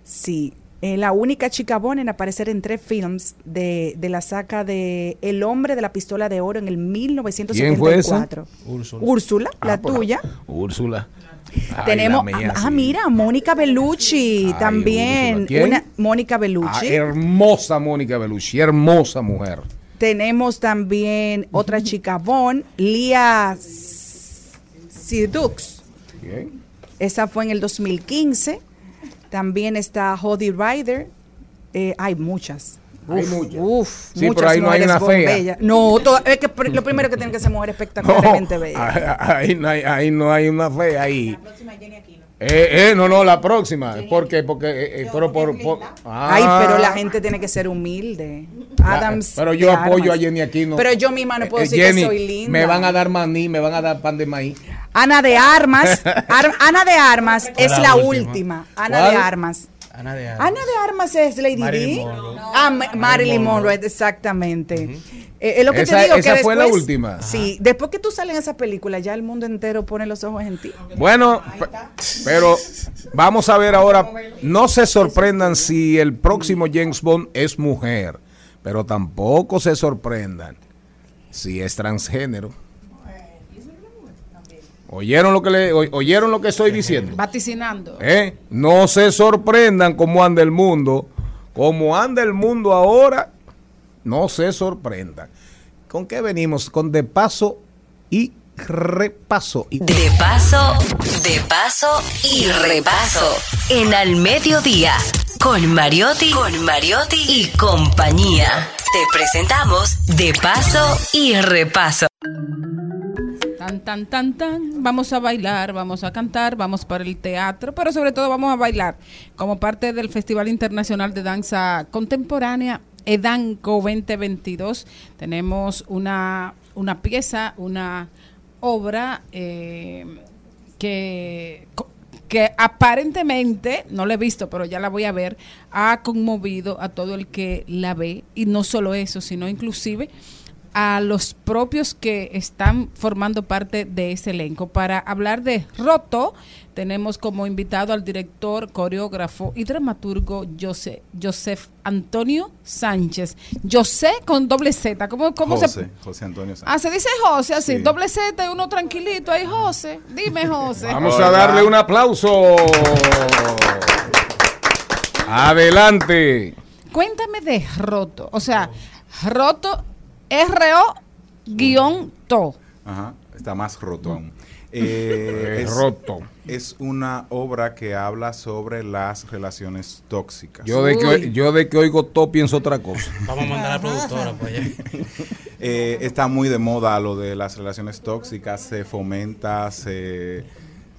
Sí, eh, la única chica Bond en aparecer en tres films de, de la saga de El hombre de la pistola de oro en el 1974. Úrsula. Úrsula, la Ah, pues, tuya. Úrsula. Ay, Tenemos, la mía, ah, ah, sí. mira, Mónica Bellucci Ay, también. Una Mónica Ah, Bellucci. hermosa Mónica Bellucci, hermosa mujer. Tenemos también otra chica Bond, Lia Sidux. Esa fue en el 2015. También está Jodie Ryder. Eh, hay muchas. Hay muchas. uf, Sí, muchas pero ahí no hay una fea. No, toda- es que lo primero que tienen que ser mujeres espectacularmente bellas. ahí, no hay, ahí no hay una fe ahí. Eh, eh, no, no, la próxima. ¿Por qué? Porque, eh, eh, pero por, por- Ay, Ah. pero la gente tiene que ser humilde. La- Adams. pero yo apoyo Armas. a Jenny Aquino. Pero yo misma no puedo Eh, decir Jenny, que soy linda. Me van a dar maní, me van a dar pan de maíz. Ana de Armas. Ar- Ana de Armas es La la última. última. Ana ¿Cuál? de Armas. Ana de Ana de Armas es Lady Marilyn. Monroe. Ah, Ma- Marilyn Monroe, exactamente. Eh, es lo que Esa- te digo esa que fue la después- última. Sí, después que tú sales en esa película, ya el mundo entero pone los ojos en ti. Bueno, pe- pero vamos a ver ahora. No se sorprendan si el próximo James Bond es mujer, pero tampoco se sorprendan si es transgénero. ¿Oyeron lo que le oyeron lo que estoy diciendo? Vaticinando. ¿Eh? No se sorprendan cómo anda el mundo. Como anda el mundo ahora, no se sorprendan. ¿Con qué venimos? Con de paso y repaso. Y- De paso, de paso y repaso. En al mediodía. Con Mariotti, con Mariotti y compañía. Te presentamos De paso y repaso. Tan, tan, tan, tan. Vamos a bailar, vamos a cantar, vamos para el teatro, pero sobre todo vamos a bailar como parte del Festival Internacional de Danza Contemporánea EDANCO 2022. Tenemos una, una pieza, una obra eh, que, que aparentemente, no la he visto, pero ya la voy a ver, ha conmovido a todo el que la ve. Y no solo eso, sino inclusive a los propios que están formando parte de ese elenco. Para hablar de Roto, tenemos como invitado al director, coreógrafo y dramaturgo José, Joseph Antonio Sánchez. José con doble Z. ¿Cómo, cómo José, se José Antonio Sánchez. Ah, se dice José así, Sí. doble Z y uno tranquilito ahí, José. Dime, José. Vamos a darle un aplauso. Adelante. Cuéntame de Roto. O sea, Roto, R-O guion to. Ajá, está más roto aún. Eh, Eh, roto. Es una obra que habla sobre las relaciones tóxicas. Yo de, que, yo de que oigo todo pienso otra cosa. Vamos a mandar a la productora pues allá. Eh, está muy de moda lo de las relaciones tóxicas, se fomenta, se,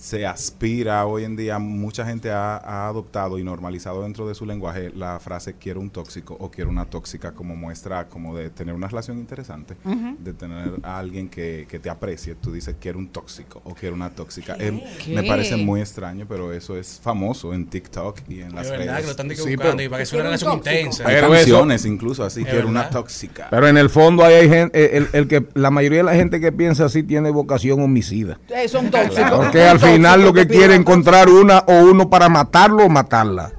se aspira. Hoy en día mucha gente ha, ha adoptado y normalizado dentro de su lenguaje la frase quiero un tóxico o quiero una tóxica como muestra como de tener una relación interesante, de tener a alguien que, que te aprecie. Tú dices quiero un tóxico o quiero una tóxica. ¿Qué? Em, ¿Qué? me parece muy extraño, pero eso es famoso en TikTok y en las Es verdad redes. que lo están buscando y para que sea una relación intensa. Hay canciones eso- incluso así, Es quiero una tóxica. Pero en el fondo ahí hay gente, el, el que la mayoría de la gente que piensa así tiene vocación homicida. Eh, son tóxicos. Porque al final lo que quiere encontrar una o uno para matarlo o matarla.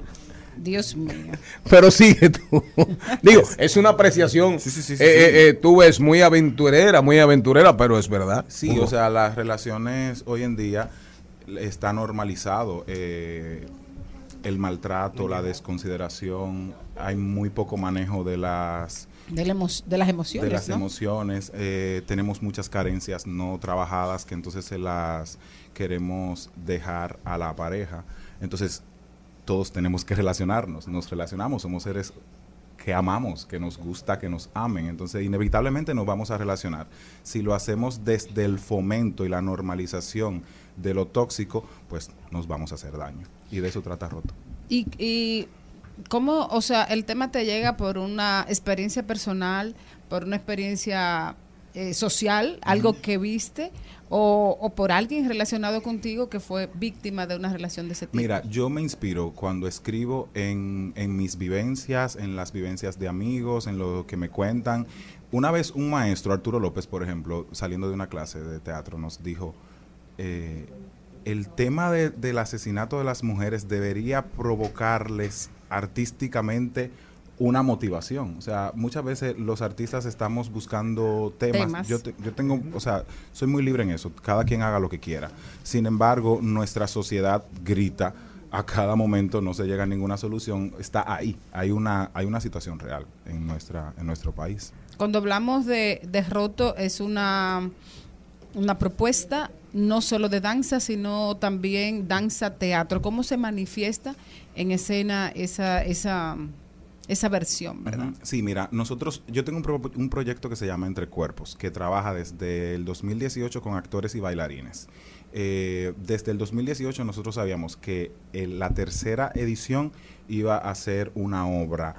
Dios mío. Pero sigue tú. Digo, es una apreciación. sí, Eh, sí. eh, eh, tú ves muy aventurera, muy aventurera, pero es verdad. Sí, o sea, las relaciones hoy en día está normalizado. eh, el maltrato, la desconsideración, hay muy poco manejo de las De, la emo- de las emociones. de las ¿no? emociones. eh, tenemos muchas carencias no trabajadas que entonces se las queremos dejar a la pareja. Entonces, todos tenemos que relacionarnos. Nos relacionamos, somos seres que amamos, que nos gusta que nos amen. Entonces, inevitablemente nos vamos a relacionar. Si lo hacemos desde el fomento y la normalización de lo tóxico, pues nos vamos a hacer daño. Y de eso trata Roto. Y, y cómo, o sea, el tema te llega por una experiencia personal, por una experiencia eh, social, algo que viste, o, o por alguien relacionado contigo que fue víctima de una relación de ese tipo. Mira, yo me inspiro cuando escribo en, en mis vivencias, en las vivencias de amigos, en lo que me cuentan. Una vez un maestro, Arturo López, por ejemplo, saliendo de una clase de teatro, nos dijo, eh, el tema de- del asesinato de las mujeres debería provocarles artísticamente una motivación. O sea, muchas veces los artistas estamos buscando temas. Temas. Yo, te- yo tengo, o sea, soy muy libre en eso. Cada quien haga lo que quiera. Sin embargo, nuestra sociedad grita a cada momento, no se llega a ninguna solución. Está ahí. Hay una, hay una situación real en nuestra, en nuestro país. Cuando hablamos de, de roto, es una, una propuesta no solo de danza, sino también danza teatro. ¿Cómo se manifiesta en escena esa, esa, esa versión, ¿verdad? Sí, mira, nosotros, yo tengo un, pro- un proyecto que se llama Entre Cuerpos, que trabaja desde el 2018 con actores y bailarines. Eh, desde el 2018 nosotros sabíamos que eh, la tercera edición iba a ser una obra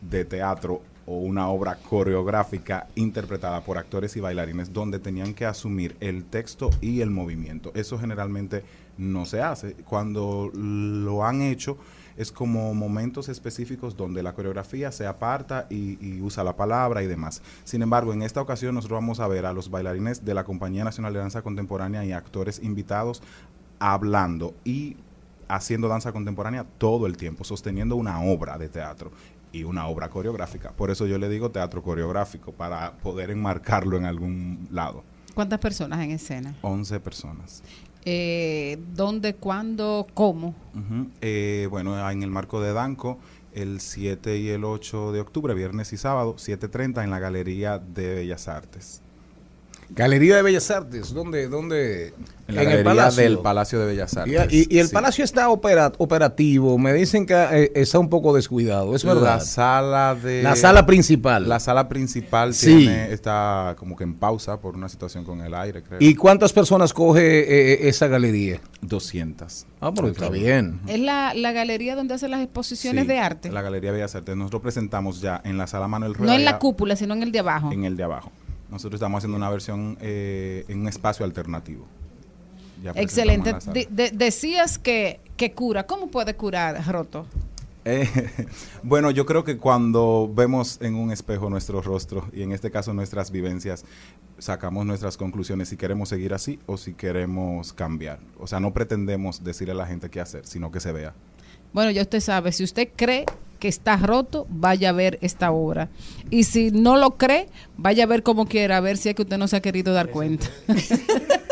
de teatro o una obra coreográfica interpretada por actores y bailarines donde tenían que asumir el texto y el movimiento. Eso generalmente no se hace. Cuando lo han hecho es como momentos específicos donde la coreografía se aparta y, y usa la palabra y demás. Sin embargo, en esta ocasión nosotros vamos a ver a los bailarines de la Compañía Nacional de Danza Contemporánea y actores invitados hablando y haciendo danza contemporánea todo el tiempo, sosteniendo una obra de teatro y una obra coreográfica. Por eso yo le digo teatro coreográfico, para poder enmarcarlo en algún lado. ¿Cuántas personas en escena? 11 personas. Eh, ¿Dónde, cuándo, cómo? Ujú. Eh, bueno, en el marco de Danco, el 7 y el 8 de octubre, viernes y sábado, 7.30 en la Galería de Bellas Artes. Galería de Bellas Artes, ¿dónde? dónde? En la galería del Palacio de Bellas Artes. y- y el Sí. Palacio está opera- operativo. Me dicen que eh, está un poco descuidado, ¿es verdad? La sala de... La sala principal. La sala principal Sí. tiene, está como que en pausa por una situación con el aire, creo. ¿Y cuántas personas coge eh, esa galería? 200. Ah, pero está bien. ¿Es la, la galería donde hacen las exposiciones Sí, de arte? La Galería Bellas Artes. Nosotros presentamos ya en la sala Manuel No Rueda. en la cúpula, sino en el de abajo. En el de abajo. Nosotros estamos haciendo una versión eh, en un espacio alternativo. Ya Excelente. De- de- decías que, que cura. ¿Cómo puede curar roto? Eh, bueno, yo creo que cuando vemos en un espejo nuestro rostro y en este caso nuestras vivencias, sacamos nuestras conclusiones si queremos seguir así o si queremos cambiar. O sea, no pretendemos decirle a la gente qué hacer, sino que se vea. Bueno, ya usted sabe, si usted cree que está roto, vaya a ver esta obra. Y si no lo cree, vaya a ver como quiera, a ver si es que usted no se ha querido dar cuenta.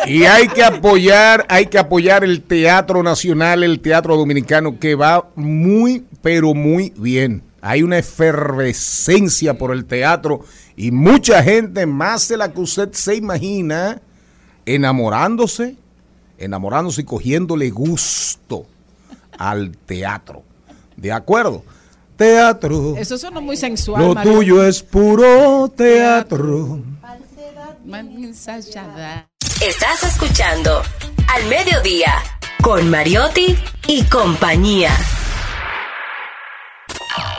Y hay que apoyar, hay que apoyar el Teatro Nacional, el Teatro Dominicano, que va muy, pero muy bien. Hay una efervescencia por el teatro y mucha gente, más de la que usted se imagina, enamorándose, enamorándose y cogiéndole gusto al teatro. ¿De acuerdo? Teatro. Eso suena muy sensual. Lo Mario. tuyo es puro teatro. Estás escuchando Al Mediodía con Mariotti y compañía.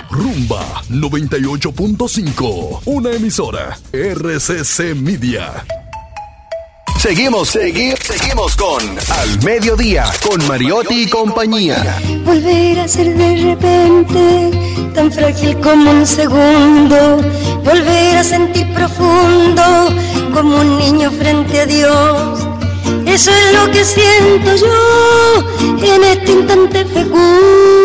Rumba 98.5, una emisora RCC Media. Seguimos, seguimos, seguimos con Al Mediodía con Mariotti y compañía. Volver a ser de repente tan frágil como un segundo. Volver a sentir profundo como un niño frente a Dios. Eso es lo que siento yo en este instante fecundo.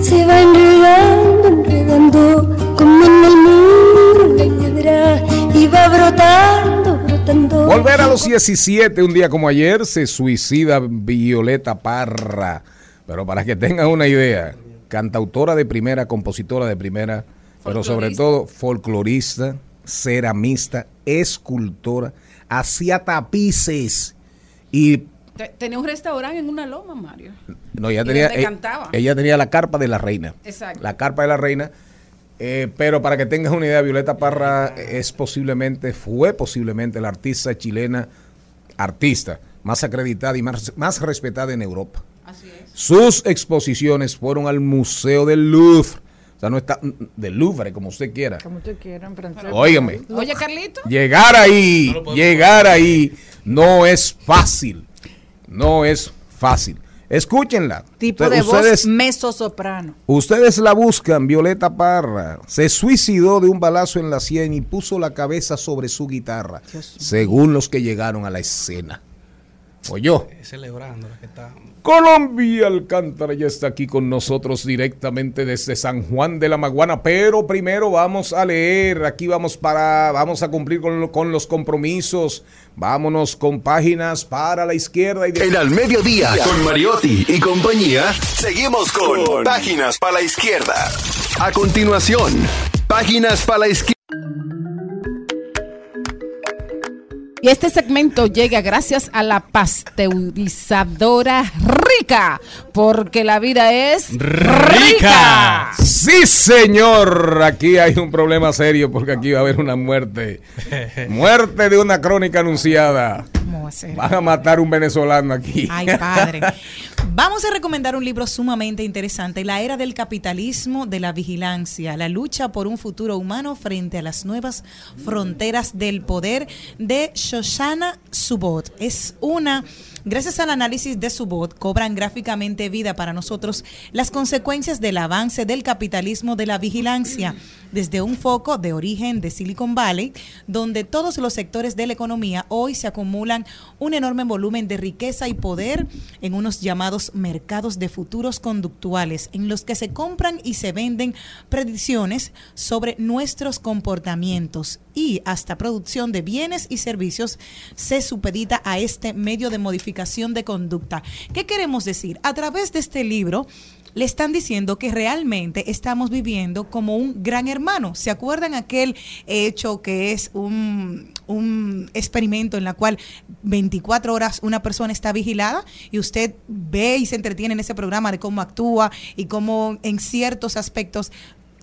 Se va enredando, enredando como en el muro la hiedra va brotando, brotando. Volver a los 17, un día como ayer, se suicida Violeta Parra. Pero para que tengan una idea, cantautora de primera, compositora de primera, pero sobre todo folclorista, ceramista, escultora, hacía tapices y Te- Tenía un restaurante en una loma, Mario. no, ella tenía, eh, cantaba. ella tenía la carpa de la reina. Exacto. La carpa de la reina. Eh, pero para que tengas una idea, Violeta Parra es posiblemente, fue posiblemente la artista chilena, artista más acreditada y más, más respetada en Europa. Sus exposiciones fueron al Museo del Louvre. O sea, no está del Louvre, como usted quiera. Como usted quiera, en francés. Óigame. Oye, Carlito. Llegar ahí, llegar ahí no es fácil. No es fácil. Escúchenla. Tipo Usted- de ustedes, voz meso soprano. ustedes la buscan, Violeta Parra. Se suicidó de un balazo en la sien y puso la cabeza sobre su guitarra, según los que llegaron a la escena. Oyó. Celebrando la que está. Colombia Alcántara ya está aquí con nosotros directamente desde San Juan de la Maguana, pero primero vamos a leer, aquí vamos para, vamos a cumplir con, lo- con los compromisos, vámonos con páginas para la izquierda y de... En Al Mediodía con Mariotti y compañía, seguimos con Páginas para la Izquierda. A continuación, Páginas para la Izquierda. Y este segmento llega gracias a la pasteurizadora rica, porque la vida es rica. Sí, señor. Aquí hay un problema serio porque aquí va a haber una muerte. Muerte de una crónica anunciada. Van a matar un venezolano aquí. Ay, padre. Vamos a recomendar un libro sumamente interesante, La era del capitalismo de la vigilancia, la lucha por un futuro humano frente a las nuevas fronteras del poder de Shoshana Subot. Es una Gracias al análisis de Subot, cobran gráficamente vida para nosotros las consecuencias del avance del capitalismo de la vigilancia, desde un foco de origen de Silicon Valley, donde todos los sectores de la economía hoy se acumulan un enorme volumen de riqueza y poder en unos llamados mercados de futuros conductuales, en los que se compran y se venden predicciones sobre nuestros comportamientos. Y hasta producción de bienes y servicios se supedita a este medio de modificación de conducta. ¿Qué queremos decir? A través de este libro le están diciendo que realmente estamos viviendo como un gran hermano. ¿Se acuerdan aquel hecho que es un, un experimento en la cual 24 horas una persona está vigilada y usted ve y se entretiene en ese programa de cómo actúa y cómo en ciertos aspectos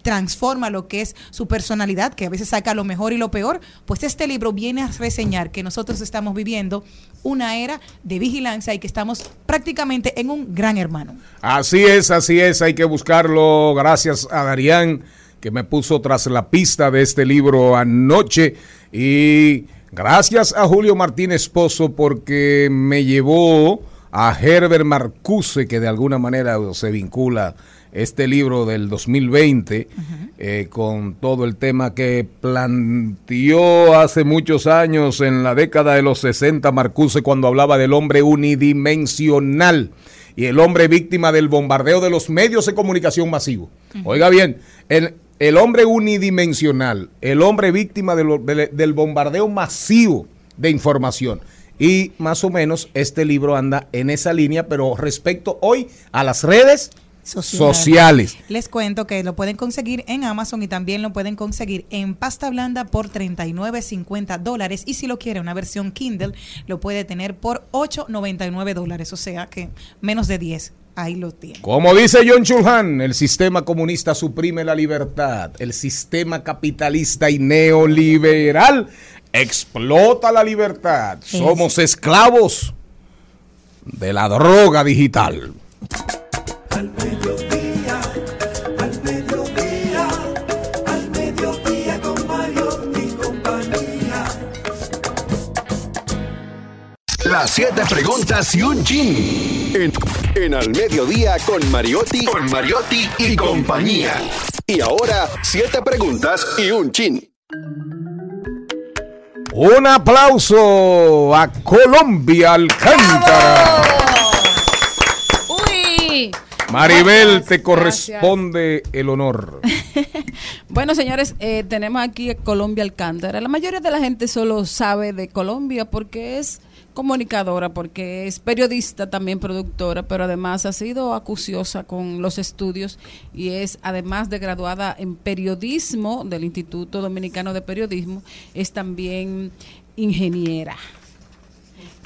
transforma lo que es su personalidad, que a veces saca lo mejor y lo peor, pues este libro viene a reseñar que nosotros estamos viviendo una era de vigilancia y que estamos prácticamente en un gran hermano. Así es, así es, hay que buscarlo. Gracias a Darían que me puso tras la pista de este libro anoche y gracias a Julio Martínez Pozo porque me llevó a Herbert Marcuse que de alguna manera se vincula este libro del 2020 eh, con todo el tema que planteó hace muchos años en la década de los 60 Marcuse cuando hablaba del hombre unidimensional y el hombre víctima del bombardeo de los medios de comunicación masivo. Oiga bien, el, el hombre unidimensional, el hombre víctima de lo- de- del bombardeo masivo de información. Y más o menos este libro anda en esa línea, pero respecto hoy a las redes sociales. Les cuento que lo pueden conseguir en Amazon y también lo pueden conseguir en pasta blanda por 39.50 dólares. Y si lo quiere una versión Kindle, lo puede tener por 8.99 dólares. O sea que menos de 10. Ahí lo tiene. Como dice John Chulhan, el sistema comunista suprime la libertad, el sistema capitalista y neoliberal explota la libertad. Somos esclavos de la droga digital. Al Las siete preguntas y un chin. En, en Al Mediodía con Mariotti, con Mariotti y compañía. Y ahora, siete preguntas y un chin. Un aplauso a Colombia Alcántara. Uy. Maribel, te Gracias. corresponde el honor. Bueno, señores, eh, tenemos aquí a Colombia Alcántara. La mayoría de la gente solo sabe de Colombia porque es comunicadora, porque es periodista, también productora, pero además ha sido acuciosa con los estudios y es, además de graduada en periodismo del Instituto Dominicano de Periodismo, es también ingeniera.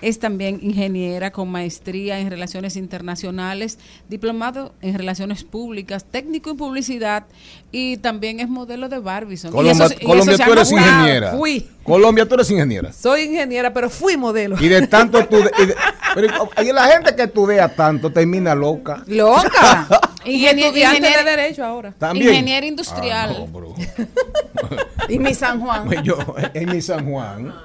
Es también ingeniera con maestría en relaciones internacionales, diplomado en relaciones públicas, técnico en publicidad y también es modelo de Barbizon. Y Colombia, eso- y eso Colombia se tú eres wow. ingeniera. Fui. Colombia, tú eres ingeniera. Soy ingeniera, pero fui modelo. Y de tanto tú. y de- pero y la gente que estudia tanto termina loca. Loca. y Ingenie- estudiante ingeniera- de derecho ahora. También. Ingeniera industrial. Ah, no. Y mi San Juan. Pues yo, en mi San Juan. Bueno,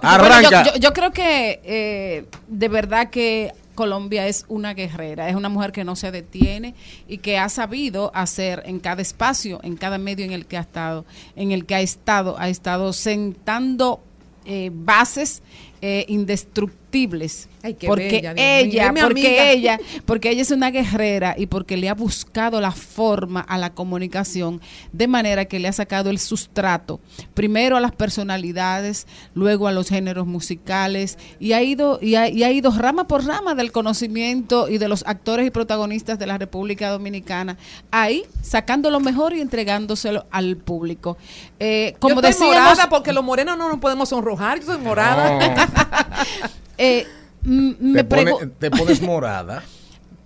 Arranca. yo, yo- yo creo que eh, de verdad que Colombia es una guerrera, es una mujer que no se detiene y que ha sabido hacer en cada espacio, en cada medio en el que ha estado, en el que ha estado, ha estado sentando eh, bases eh, indestructibles indescriptibles. Ay, qué porque bella, Dios mío. ella, porque amiga. ella, porque ella es una guerrera y porque le ha buscado la forma a la comunicación de manera que le ha sacado el sustrato primero a las personalidades, luego a los géneros musicales y ha ido y ha, y ha ido rama por rama del conocimiento y de los actores y protagonistas de la República Dominicana ahí sacando lo mejor y entregándoselo al público. Eh, como yo estoy decíamos, morada porque los morenos no nos podemos sonrojar. Yo soy morada. eh, me Te, pone- pregu- te pones morada.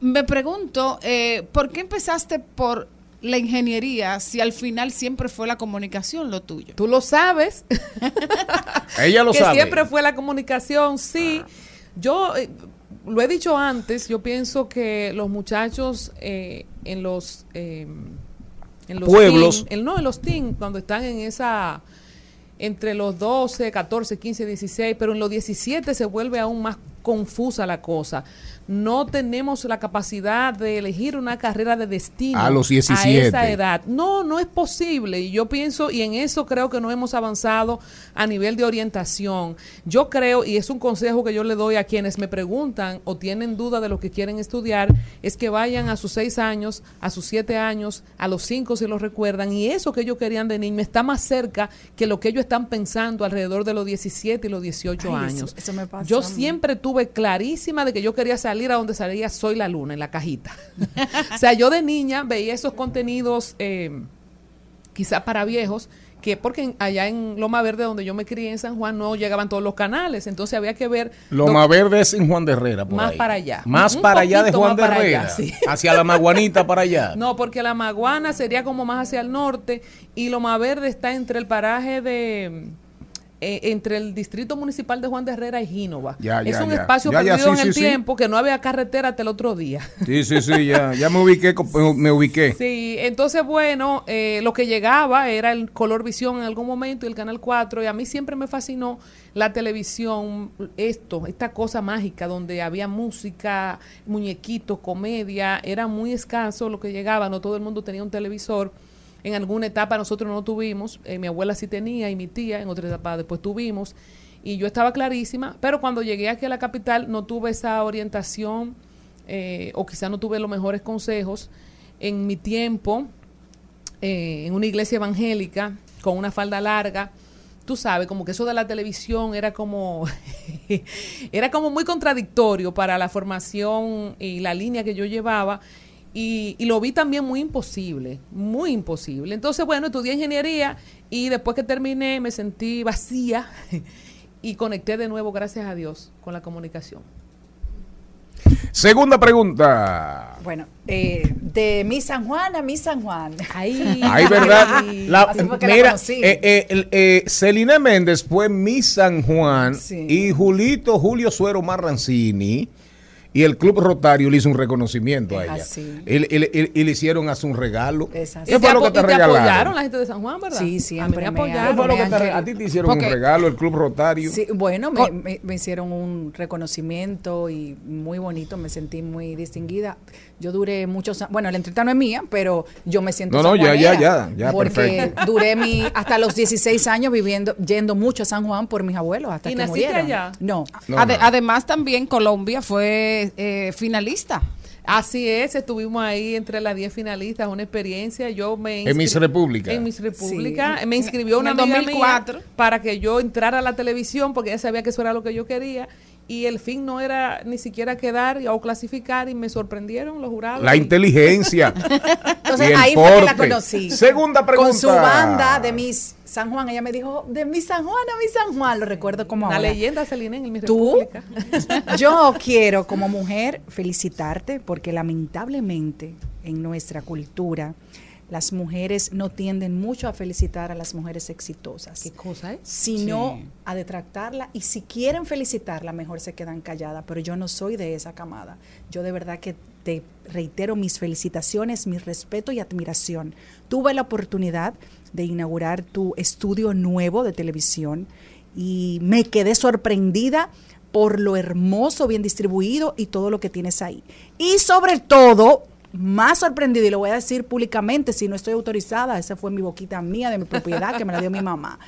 Me pregunto, eh, ¿por qué empezaste por la ingeniería si al final siempre fue la comunicación lo tuyo? Tú lo sabes. Ella lo que sabe. siempre fue la comunicación, sí. Yo eh, lo he dicho antes, yo pienso que los muchachos eh, en los eh, en los Pueblos. teen, en- no, en los teen, cuando están en esa entre los 12, 14, 15, 16, pero en los 17 se vuelve aún más confusa la cosa. No tenemos la capacidad de elegir una carrera de destino A los a 17. esa edad. No, no es posible. Y yo pienso, y en eso creo que no hemos avanzado a nivel de orientación. Yo creo, y es un consejo que yo le doy a quienes me preguntan o tienen duda de lo que quieren estudiar, es que vayan a sus seis años, a sus siete años, a los cinco si lo recuerdan, y eso que ellos querían de niño está más cerca que lo que ellos están pensando alrededor de los 17 y los 18 Ay, eso- años. eso me pasa yo a siempre tuve clarísima de que yo quería salir a donde salía Soy la Luna, en la cajita. o sea, yo de niña veía esos contenidos eh, quizá para viejos, que porque allá en Loma Verde, donde yo me crié en San Juan, no llegaban todos los canales, entonces había que ver... Loma lo- Verde es en Juan de Herrera. Por Más ahí. para allá. Más Un para allá de Juan de allá, Herrera. sí. Hacia la Maguanita para allá. No, porque la Maguana sería como más hacia el norte y Loma Verde está entre el paraje de... eh, entre el distrito municipal de Juan de Herrera y Gínova. Ya, es ya, un ya. espacio perdido sí, en el sí, tiempo que no había carretera hasta el otro día. Sí, sí, sí, ya, ya me ubiqué, me ubiqué. Sí, entonces bueno, eh, lo que llegaba era el Color Visión en algún momento y el Canal 4 y a mí siempre me fascinó la televisión, esto, esta cosa mágica donde había música, muñequitos, comedia, era muy escaso lo que llegaba, no todo el mundo tenía un televisor. En alguna etapa nosotros no tuvimos, eh, mi abuela sí tenía y mi tía, en otra etapa después tuvimos y yo estaba clarísima, pero cuando llegué aquí a la capital no tuve esa orientación eh, o quizá no tuve los mejores consejos. En mi tiempo, eh, en una iglesia evangélica, con una falda larga, tú sabes, como que eso de la televisión era como, era como muy contradictorio para la formación y la línea que yo llevaba. Y, y lo vi también muy imposible, muy imposible. Entonces, bueno, estudié ingeniería y después que terminé me sentí vacía y conecté de nuevo, gracias a Dios, con la comunicación. Segunda pregunta. Bueno, eh, de mi San Juan a mi San Juan. Ahí, Ay, ¿verdad? La- Así fue que la mira, eh, eh, eh, Celina Méndez fue Miss San Juan Sí. y Julito Julio Suero Marrancini y el Club Rotario le hizo un reconocimiento a Es ella. así. Y, y- y- y le hicieron hasta un regalo. Es así. ¿Qué fue lo que te te regalaron? apoyaron la gente de San Juan, ¿verdad? Sí, A mí siempre me me apoyaron. ¿Qué fue lo que te- Ángel. a ti te hicieron Porque- un regalo, el Club Rotario? Sí, bueno, me, me- me hicieron un reconocimiento y muy bonito, me sentí muy distinguida. Yo duré muchos años, bueno, la entrevista no es mía, pero yo me siento No, no, ya, ya, ya, ya, porque perfecto. duré mi hasta los 16 años viviendo yendo mucho a San Juan por mis abuelos hasta ¿Y que naciste murieron. allá? No. No, Ade- no. Además, también Colombia fue eh, finalista. Así es, estuvimos ahí entre las 10 finalistas, una experiencia. Yo me En Miss República. En Miss República. Sí. Me inscribió En una el amiga 2004. mía para que yo entrara a la televisión porque ella sabía que eso era lo que yo quería. Y el fin no era ni siquiera quedar o clasificar y me sorprendieron los jurados. La Y- inteligencia. Entonces y el ahí fue que la conocí. Segunda pregunta. Con su banda de Miss San Juan, ella me dijo, de Miss San Juan a Miss San Juan, lo recuerdo como Una ahora. leyenda, Celine, en Miss ¿Tú? Yo quiero como mujer felicitarte porque lamentablemente en nuestra cultura las mujeres no tienden mucho a felicitar a las mujeres exitosas. ¿Qué cosa es? Sino Sí. a detractarla y si quieren felicitarla mejor se quedan calladas, pero yo no soy de esa camada. Yo de verdad que te reitero mis felicitaciones, mi respeto y admiración. Tuve la oportunidad de inaugurar tu estudio nuevo de televisión y me quedé sorprendida por lo hermoso, bien distribuido y todo lo que tienes ahí. Y sobre todo, más sorprendido, y lo voy a decir públicamente, si no estoy autorizada, esa fue mi boquita mía de mi propiedad que me la dio mi mamá.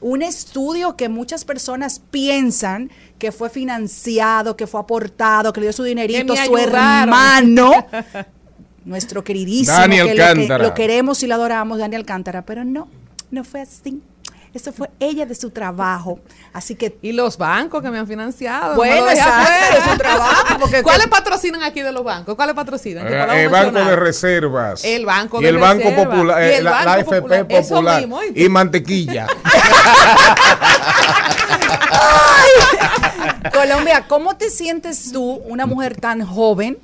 un estudio que muchas personas piensan que fue financiado, que fue aportado, que le dio su dinerito su hermano, nuestro queridísimo, Daniel que lo, que Alcántara. lo queremos y lo adoramos, Daniel Alcántara, pero no, no fue así. Eso fue ella de su trabajo. Así que. Y los bancos que me han financiado. Bueno, exacto, de su trabajo, porque- ¿Cuáles patrocinan aquí de los bancos? ¿Cuáles patrocinan? Que Eh, el Banco de Reservas. El Banco y de el Banco. Popular, Y eh, el la, la Banco FP Popular. Eso Popular mismo, y mantequilla. Colombia, ¿cómo te sientes tú, una mujer tan joven,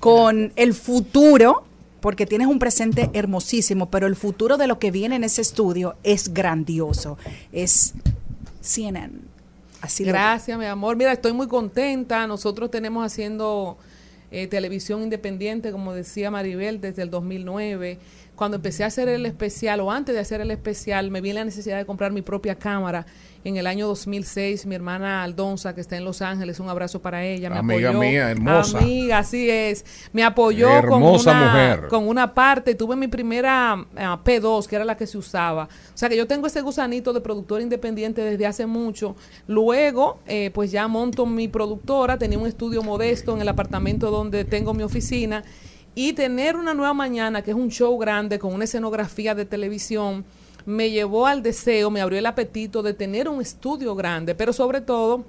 con el futuro? Porque tienes un presente hermosísimo, pero el futuro de lo que viene en ese estudio es grandioso. Es CNN. Así Gracias, mi amor. Mira, estoy muy contenta. Nosotros tenemos haciendo eh, televisión independiente, como decía Maribel, desde el 2009. Cuando empecé a hacer el especial, o antes de hacer el especial, me vi la necesidad de comprar mi propia cámara. En el año 2006, mi hermana Aldonza, que está en Los Ángeles, un abrazo para ella, me Amiga apoyó. mía, hermosa. Amiga, así es. Me apoyó Hermosa con, una, mujer. con una parte. Tuve mi primera ah, P2, que era la que se usaba. O sea que yo tengo ese gusanito de productor independiente desde hace mucho. Luego, eh, pues ya monto mi productora. Tenía un estudio modesto en el apartamento donde tengo mi oficina. Y tener una nueva mañana, que es un show grande con una escenografía de televisión, me llevó al deseo, me abrió el apetito de tener un estudio grande, pero sobre todo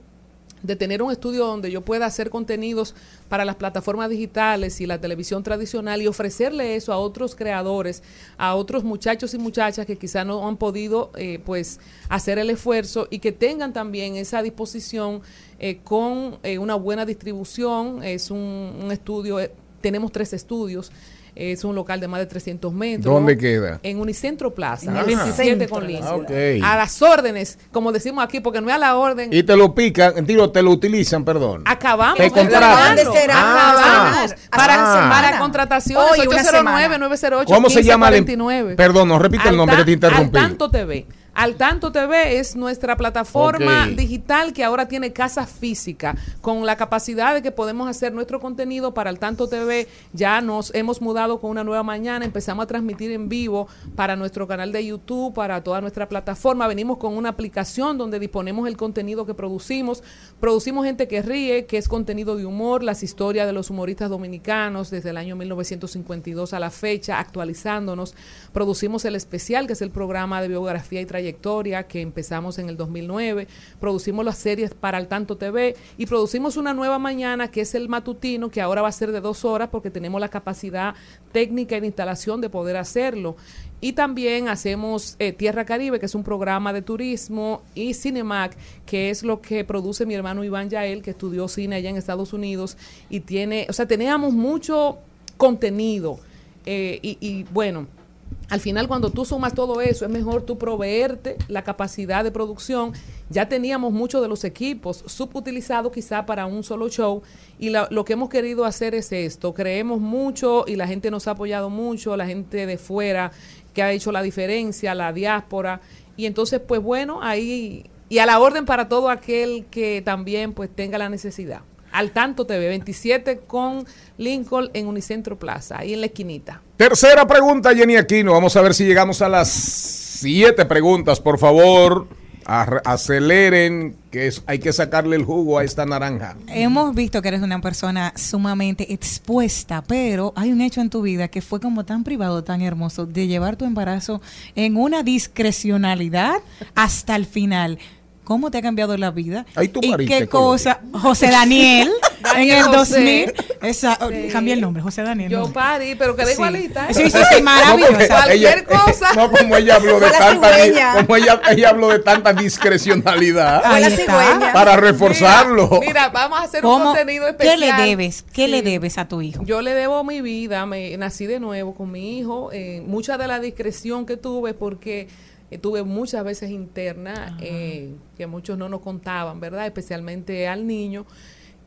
de tener un estudio donde yo pueda hacer contenidos para las plataformas digitales y la televisión tradicional y ofrecerle eso a otros creadores, a otros muchachos y muchachas que quizá no han podido eh, pues hacer el esfuerzo y que tengan también esa disposición eh, con eh, una buena distribución. Es un, estudio, eh, tenemos tres estudios. Es un local de más de 300 metros. ¿Dónde queda? En Unicentro Plaza, En el el 27 centro con. Ok. A las órdenes, como decimos aquí, porque no es a la orden. Y te lo pican, digo, te lo utilizan, perdón. Acabamos Te de contratan. cerrarlo. Acabamos. Ah. Para, Ah. para contrataciones, Hoy, una 809-908. ¿Cómo se llama? la em- 1549. Perdón, no repite el nombre que te interrumpí. Al Tanto TV. Al Tanto TV es nuestra plataforma digital que ahora tiene casa física, con la capacidad de que podemos hacer nuestro contenido para el Tanto TV. Ya nos hemos mudado con una nueva mañana, empezamos a transmitir en vivo para nuestro canal de YouTube, para toda nuestra plataforma. Venimos con una aplicación donde disponemos el contenido que producimos. Producimos gente que ríe, que es contenido de humor, las historias de los humoristas dominicanos desde el año 1952 a la fecha, actualizándonos. Producimos el especial, que es el programa de biografía y trayectoria que empezamos en el 2009. Producimos las series para el Tanto TV y producimos una nueva mañana que es el matutino, que ahora va a ser de dos horas porque tenemos la capacidad técnica y de instalación de poder hacerlo. Y también hacemos eh, Tierra Caribe, que es un programa de turismo, y Cinemac, que es lo que produce mi hermano Iván Yael, que estudió cine allá en Estados Unidos y tiene, o sea, teníamos mucho contenido. eh, y bueno, al final cuando tú sumas todo eso, es mejor tú proveerte la capacidad de producción. Ya teníamos muchos de los equipos subutilizados quizá para un solo show y la- lo que hemos querido hacer es esto. Creemos mucho y la gente nos ha apoyado mucho, la gente de fuera que ha hecho la diferencia, la diáspora. Y entonces, pues bueno, ahí y a la orden para todo aquel que también pues tenga la necesidad. Al Tanto TV, 27 con Lincoln en Unicentro Plaza, ahí en la esquinita. Tercera pregunta, Jenny Aquino. Vamos a ver si llegamos a las siete preguntas, por favor. Aceleren, que es- hay que sacarle el jugo a esta naranja. Hemos visto que eres una persona sumamente expuesta, pero hay un hecho en tu vida que fue como tan privado, tan hermoso, de llevar tu embarazo en una discrecionalidad hasta el final. ¿Cómo te ha cambiado la vida? Ahí tú ¿Y qué cosa? José Daniel, en el José. 2000. Esa, Sí. Cambié el nombre, José Daniel. Yo no. parí, pero quedé Sí. igualita. ¿eh? Sí, sí, sí, maravillosa. Cualquier ella- cosa. No, como ella habló de tanta, como ella, ella habló de tanta discrecionalidad para reforzarlo. Mira, mira, vamos a hacer un contenido ¿Qué especial. le debes? ¿Qué Sí. le debes a tu hijo? Yo le debo mi vida, me nací de nuevo con mi hijo, eh, mucha de la discreción que tuve porque eh, tuve muchas veces interna eh, que muchos no nos contaban, ¿verdad? Especialmente al niño.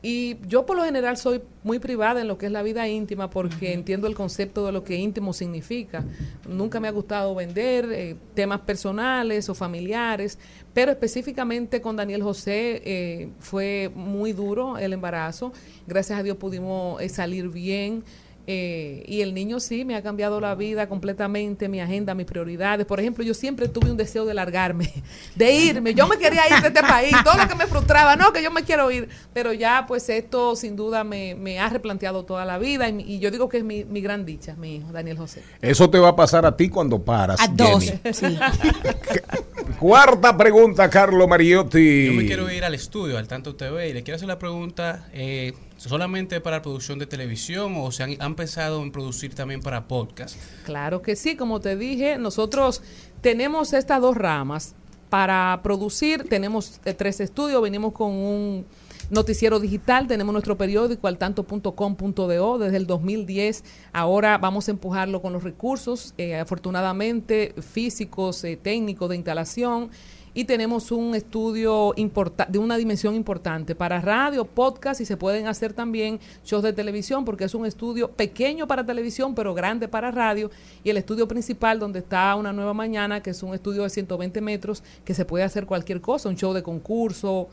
Y yo por lo general soy muy privada en lo que es la vida íntima porque entiendo el concepto de lo que íntimo significa. Nunca me ha gustado vender eh, temas personales o familiares, pero específicamente con Daniel José eh, fue muy duro el embarazo. Gracias a Dios pudimos eh, salir bien. Eh, y el niño sí me ha cambiado la vida completamente, mi agenda, mis prioridades. Por ejemplo, yo siempre tuve un deseo de largarme, de irme. Yo me quería ir de este país, todo lo que me frustraba, no, que yo me quiero ir. Pero ya, pues esto sin duda me, me ha replanteado toda la vida y, yo digo que es mi, mi gran dicha, mi hijo, Daniel José. Eso te va a pasar a ti cuando paras. A dos, Jenny. sí. Cuarta pregunta, Carlo Mariotti. Yo me quiero ir al estudio, al Tanto TV, y le quiero hacer la pregunta, eh, ¿solamente para producción de televisión o se han, han pensado en producir también para podcast? Claro que sí, como te dije, nosotros tenemos estas dos ramas. Para producir tenemos eh, tres estudios, venimos con un noticiero digital, tenemos nuestro periódico altanto.com.do desde el 2010. Ahora vamos a empujarlo con los recursos, eh, afortunadamente físicos, eh, técnicos de instalación. Y tenemos un estudio de una dimensión importante para radio, podcast y se pueden hacer también shows de televisión porque es un estudio pequeño para televisión pero grande para radio y el estudio principal donde está una nueva mañana que es un estudio de 120 metros que se puede hacer cualquier cosa, un show de concurso,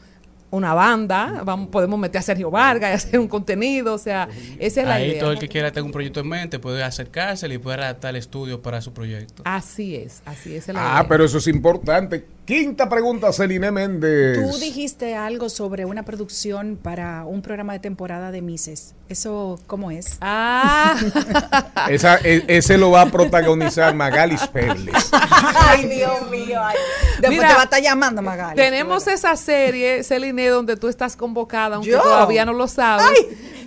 una banda, vamos, podemos meter a Sergio Vargas y hacer un contenido, o sea, esa es la Ahí idea. todo el que quiera tener un proyecto en mente puede acercarse y puede adaptar el estudio para su proyecto. Así es, así es la Ah, idea. pero eso es importante. Quinta pregunta, Celine Méndez. Tú dijiste algo sobre una producción para un programa de temporada de Mises. ¿Eso cómo es? Ah. Esa- e- ese lo va a protagonizar Magali Pérez. ay, Dios mío. ay. Después Mira, te va a estar llamando, Magali. Tenemos esa serie, Celine, donde tú estás convocada, aunque ¿Yo? todavía no lo sabes.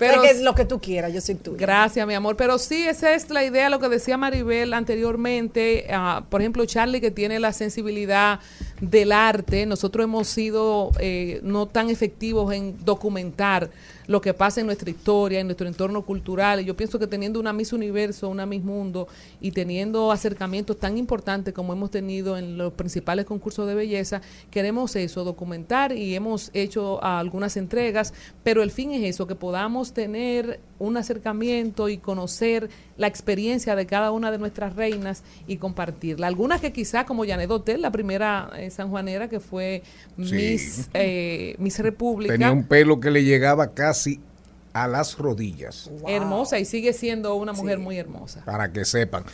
Pero es lo que tú quieras, yo soy tú. Gracias, mi amor. Pero sí, esa es la idea, lo que decía Maribel anteriormente. ah, por ejemplo, Charlie, que tiene la sensibilidad del arte, nosotros hemos sido eh, no tan efectivos en documentar lo que pasa en nuestra historia, en nuestro entorno cultural. Yo pienso que teniendo una Miss Universo, una Miss Mundo y teniendo acercamientos tan importantes como hemos tenido en los principales concursos de belleza, queremos eso, documentar y hemos hecho algunas entregas, pero el fin es eso, que podamos tener un acercamiento y conocer la experiencia de cada una de nuestras reinas y compartirla. Algunas que quizá como Janet Hotel, la primera eh, sanjuanera que fue Sí. Miss, eh, Miss República. Tenía un pelo que le llegaba casi a las rodillas, hermosa y sigue siendo una mujer muy hermosa. para que sepan.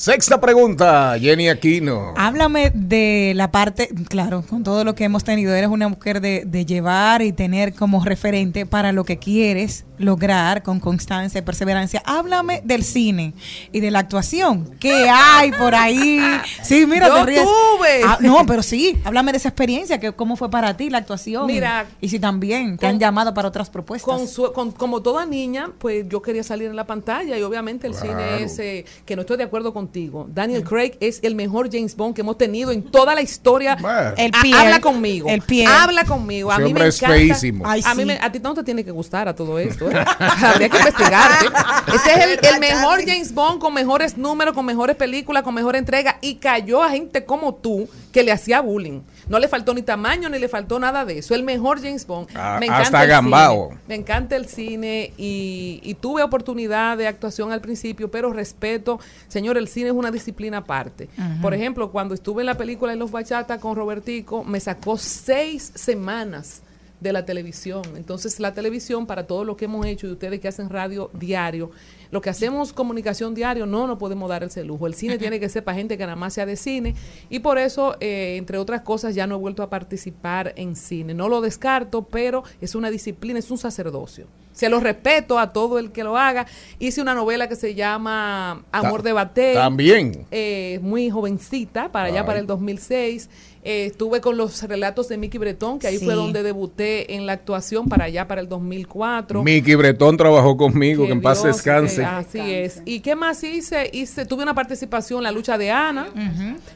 Sexta pregunta, Jenny Aquino. Háblame de la parte, claro, con todo lo que hemos tenido, eres una mujer de, de llevar y tener como referente para lo que quieres lograr con constancia y perseverancia. Háblame del cine y de la actuación. ¿Qué hay por ahí? Sí, mira, Yo te ríes. tuve. Ah, no, pero sí, háblame de esa experiencia, que cómo fue para ti la actuación. Mira, y si también te han llamado para otras propuestas. Con su- con- como toda niña, pues yo quería salir en la pantalla y obviamente el Claro. cine es, eh, que no estoy de acuerdo contigo. Daniel Craig es el mejor James Bond que hemos tenido en toda la historia. El Ha- Pierre, habla conmigo. el Pierre. Habla conmigo. A mí me es encanta. feísimo. Ay, a, mí me- a ti no te tiene que gustar a todo esto. ¿Eh? Habría que investigarte. Ese es el, el mejor James Bond con mejores números, con mejores películas, con mejor entrega y cayó a gente como tú que le hacía bullying. No le faltó ni tamaño ni le faltó nada de eso. El mejor James Bond. Ah, me encanta hasta el Gambao. cine. Me encanta el cine y, y tuve oportunidad de actuación al principio, pero respeto, señor, el cine es una disciplina aparte. Por ejemplo, cuando estuve en la película de Los Bachata con Robertico, me sacó seis semanas de la televisión. Entonces, la televisión, para todo lo que hemos hecho y ustedes que hacen radio diario, lo que hacemos comunicación diario, no nos podemos dar ese lujo. El cine tiene que ser para gente que nada más sea de cine y por eso, eh, entre otras cosas, ya no he vuelto a participar en cine. No lo descarto, pero es una disciplina, es un sacerdocio. Se lo respeto a todo el que lo haga. Hice una novela que se llama Amor Ta- de Batel. también. Eh, muy jovencita, para allá, para el 2006. Eh, estuve con los relatos de Mickey Bretón, que ahí Sí. fue donde debuté en la actuación, para allá, para el 2004. Miki Bretón trabajó conmigo, que en paz descanse. que así es. ¿Y qué más hice? Hice, tuve una participación en la lucha de Ana.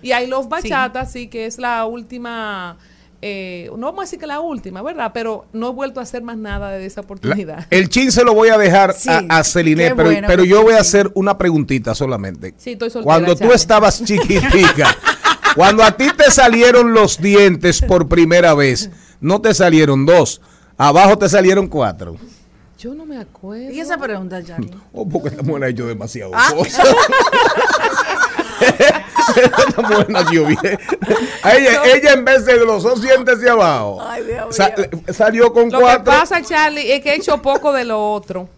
Y ahí los bachatas, sí. que es la última. Eh, no vamos a decir que la última, ¿verdad? Pero no he vuelto a hacer más nada de esa La- oportunidad. el chin se lo voy a dejar Sí, a, a Celine, pero, bueno pero que yo voy a hacer una preguntita solamente. Sí, estoy soltera, Cuando tú estabas chiquitica, cuando a ti te salieron los dientes por primera vez, no te salieron dos, abajo te salieron cuatro. Yo no me acuerdo. ¿Y esa pregunta, Charlie? Oh, porque esta mujer ha hecho demasiado Ah. cosas. esta mujer nació bien. Ella, ella en vez de los dos dientes de abajo, sa- salió con Lo que cuatro. pasa, Charlie, es que he hecho poco de lo otro.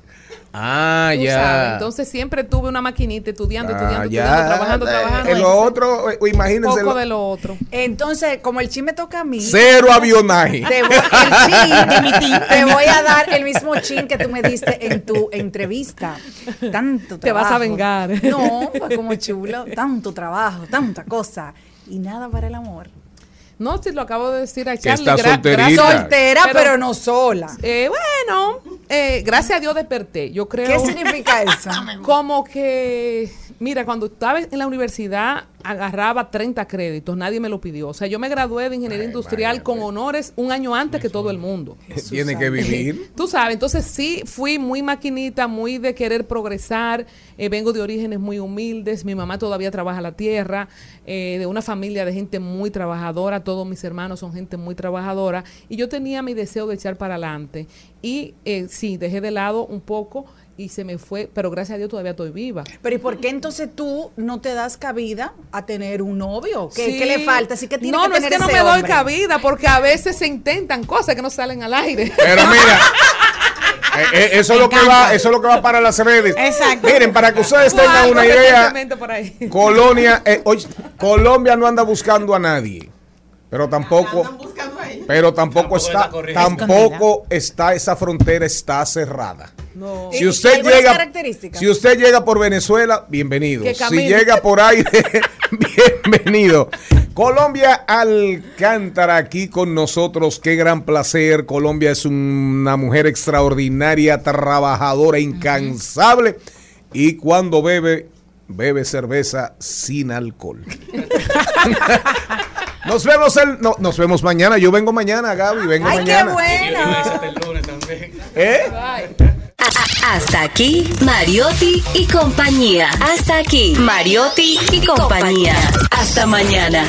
Ah, Tú ya. sabes, Entonces siempre tuve una maquinita estudiando, Ah, estudiando, ya. estudiando, trabajando, Eh, trabajando. en lo otro, eh, imagínense Poco lo- de lo otro. Entonces, como el chin me toca a mí. Cero avionaje. Te voy, el chin de mi tin, te voy a dar el mismo chin que tú me diste en tu entrevista. Tanto trabajo. Te vas a vengar. No, como chulo. Tanto trabajo, tanta cosa. Y nada para el amor. No, si lo acabo de decir a Charlie. está solterita. Soltera, pero no sola. Eh, bueno, eh, gracias a Dios desperté. Yo creo. ¿Qué significa eso? Como que, mira, cuando estaba en la universidad agarraba 30 créditos, nadie me lo pidió. O sea, yo me gradué de ingeniería industrial con honores un año antes que todo el mundo. Tiene que vivir. Tú sabes, entonces sí fui muy maquinita, muy de querer progresar. eh, vengo de orígenes muy humildes. Mi mamá todavía trabaja la tierra, eh, de una familia de gente muy trabajadora. Todos mis hermanos son gente muy trabajadora. Y yo tenía mi deseo de echar para adelante. Y eh, sí, dejé de lado un poco y se me fue, pero gracias a Dios todavía estoy viva. Pero ¿y por qué entonces tú no te das cabida a tener un novio? ¿Qué, Sí. qué le falta? Así que tiene no, que no es tener que no me doy cabida, porque a veces se intentan cosas que no salen al aire. Pero mira, eh, eh, eso es lo que va, eso es lo que va para las redes. Exacto. Miren, para que ustedes tengan una idea. Colonia, eh, oye, Colombia no anda buscando a nadie, pero tampoco, pero tampoco está, tampoco está esa frontera está cerrada. No. Si ¿Y- usted llega, características? si usted llega por Venezuela, bienvenido. Si llega por aire, bienvenido. Colombia Alcántara aquí con nosotros, qué gran placer. Colombia es una mujer extraordinaria, trabajadora, incansable y cuando bebe, bebe cerveza sin alcohol. Nos vemos el, no, nos vemos mañana. Yo vengo mañana, Gaby, vengo Ay, qué mañana. bueno. ¿Eh? Hasta aquí, Mariotti y compañía. Hasta aquí, Mariotti y compañía. Hasta mañana.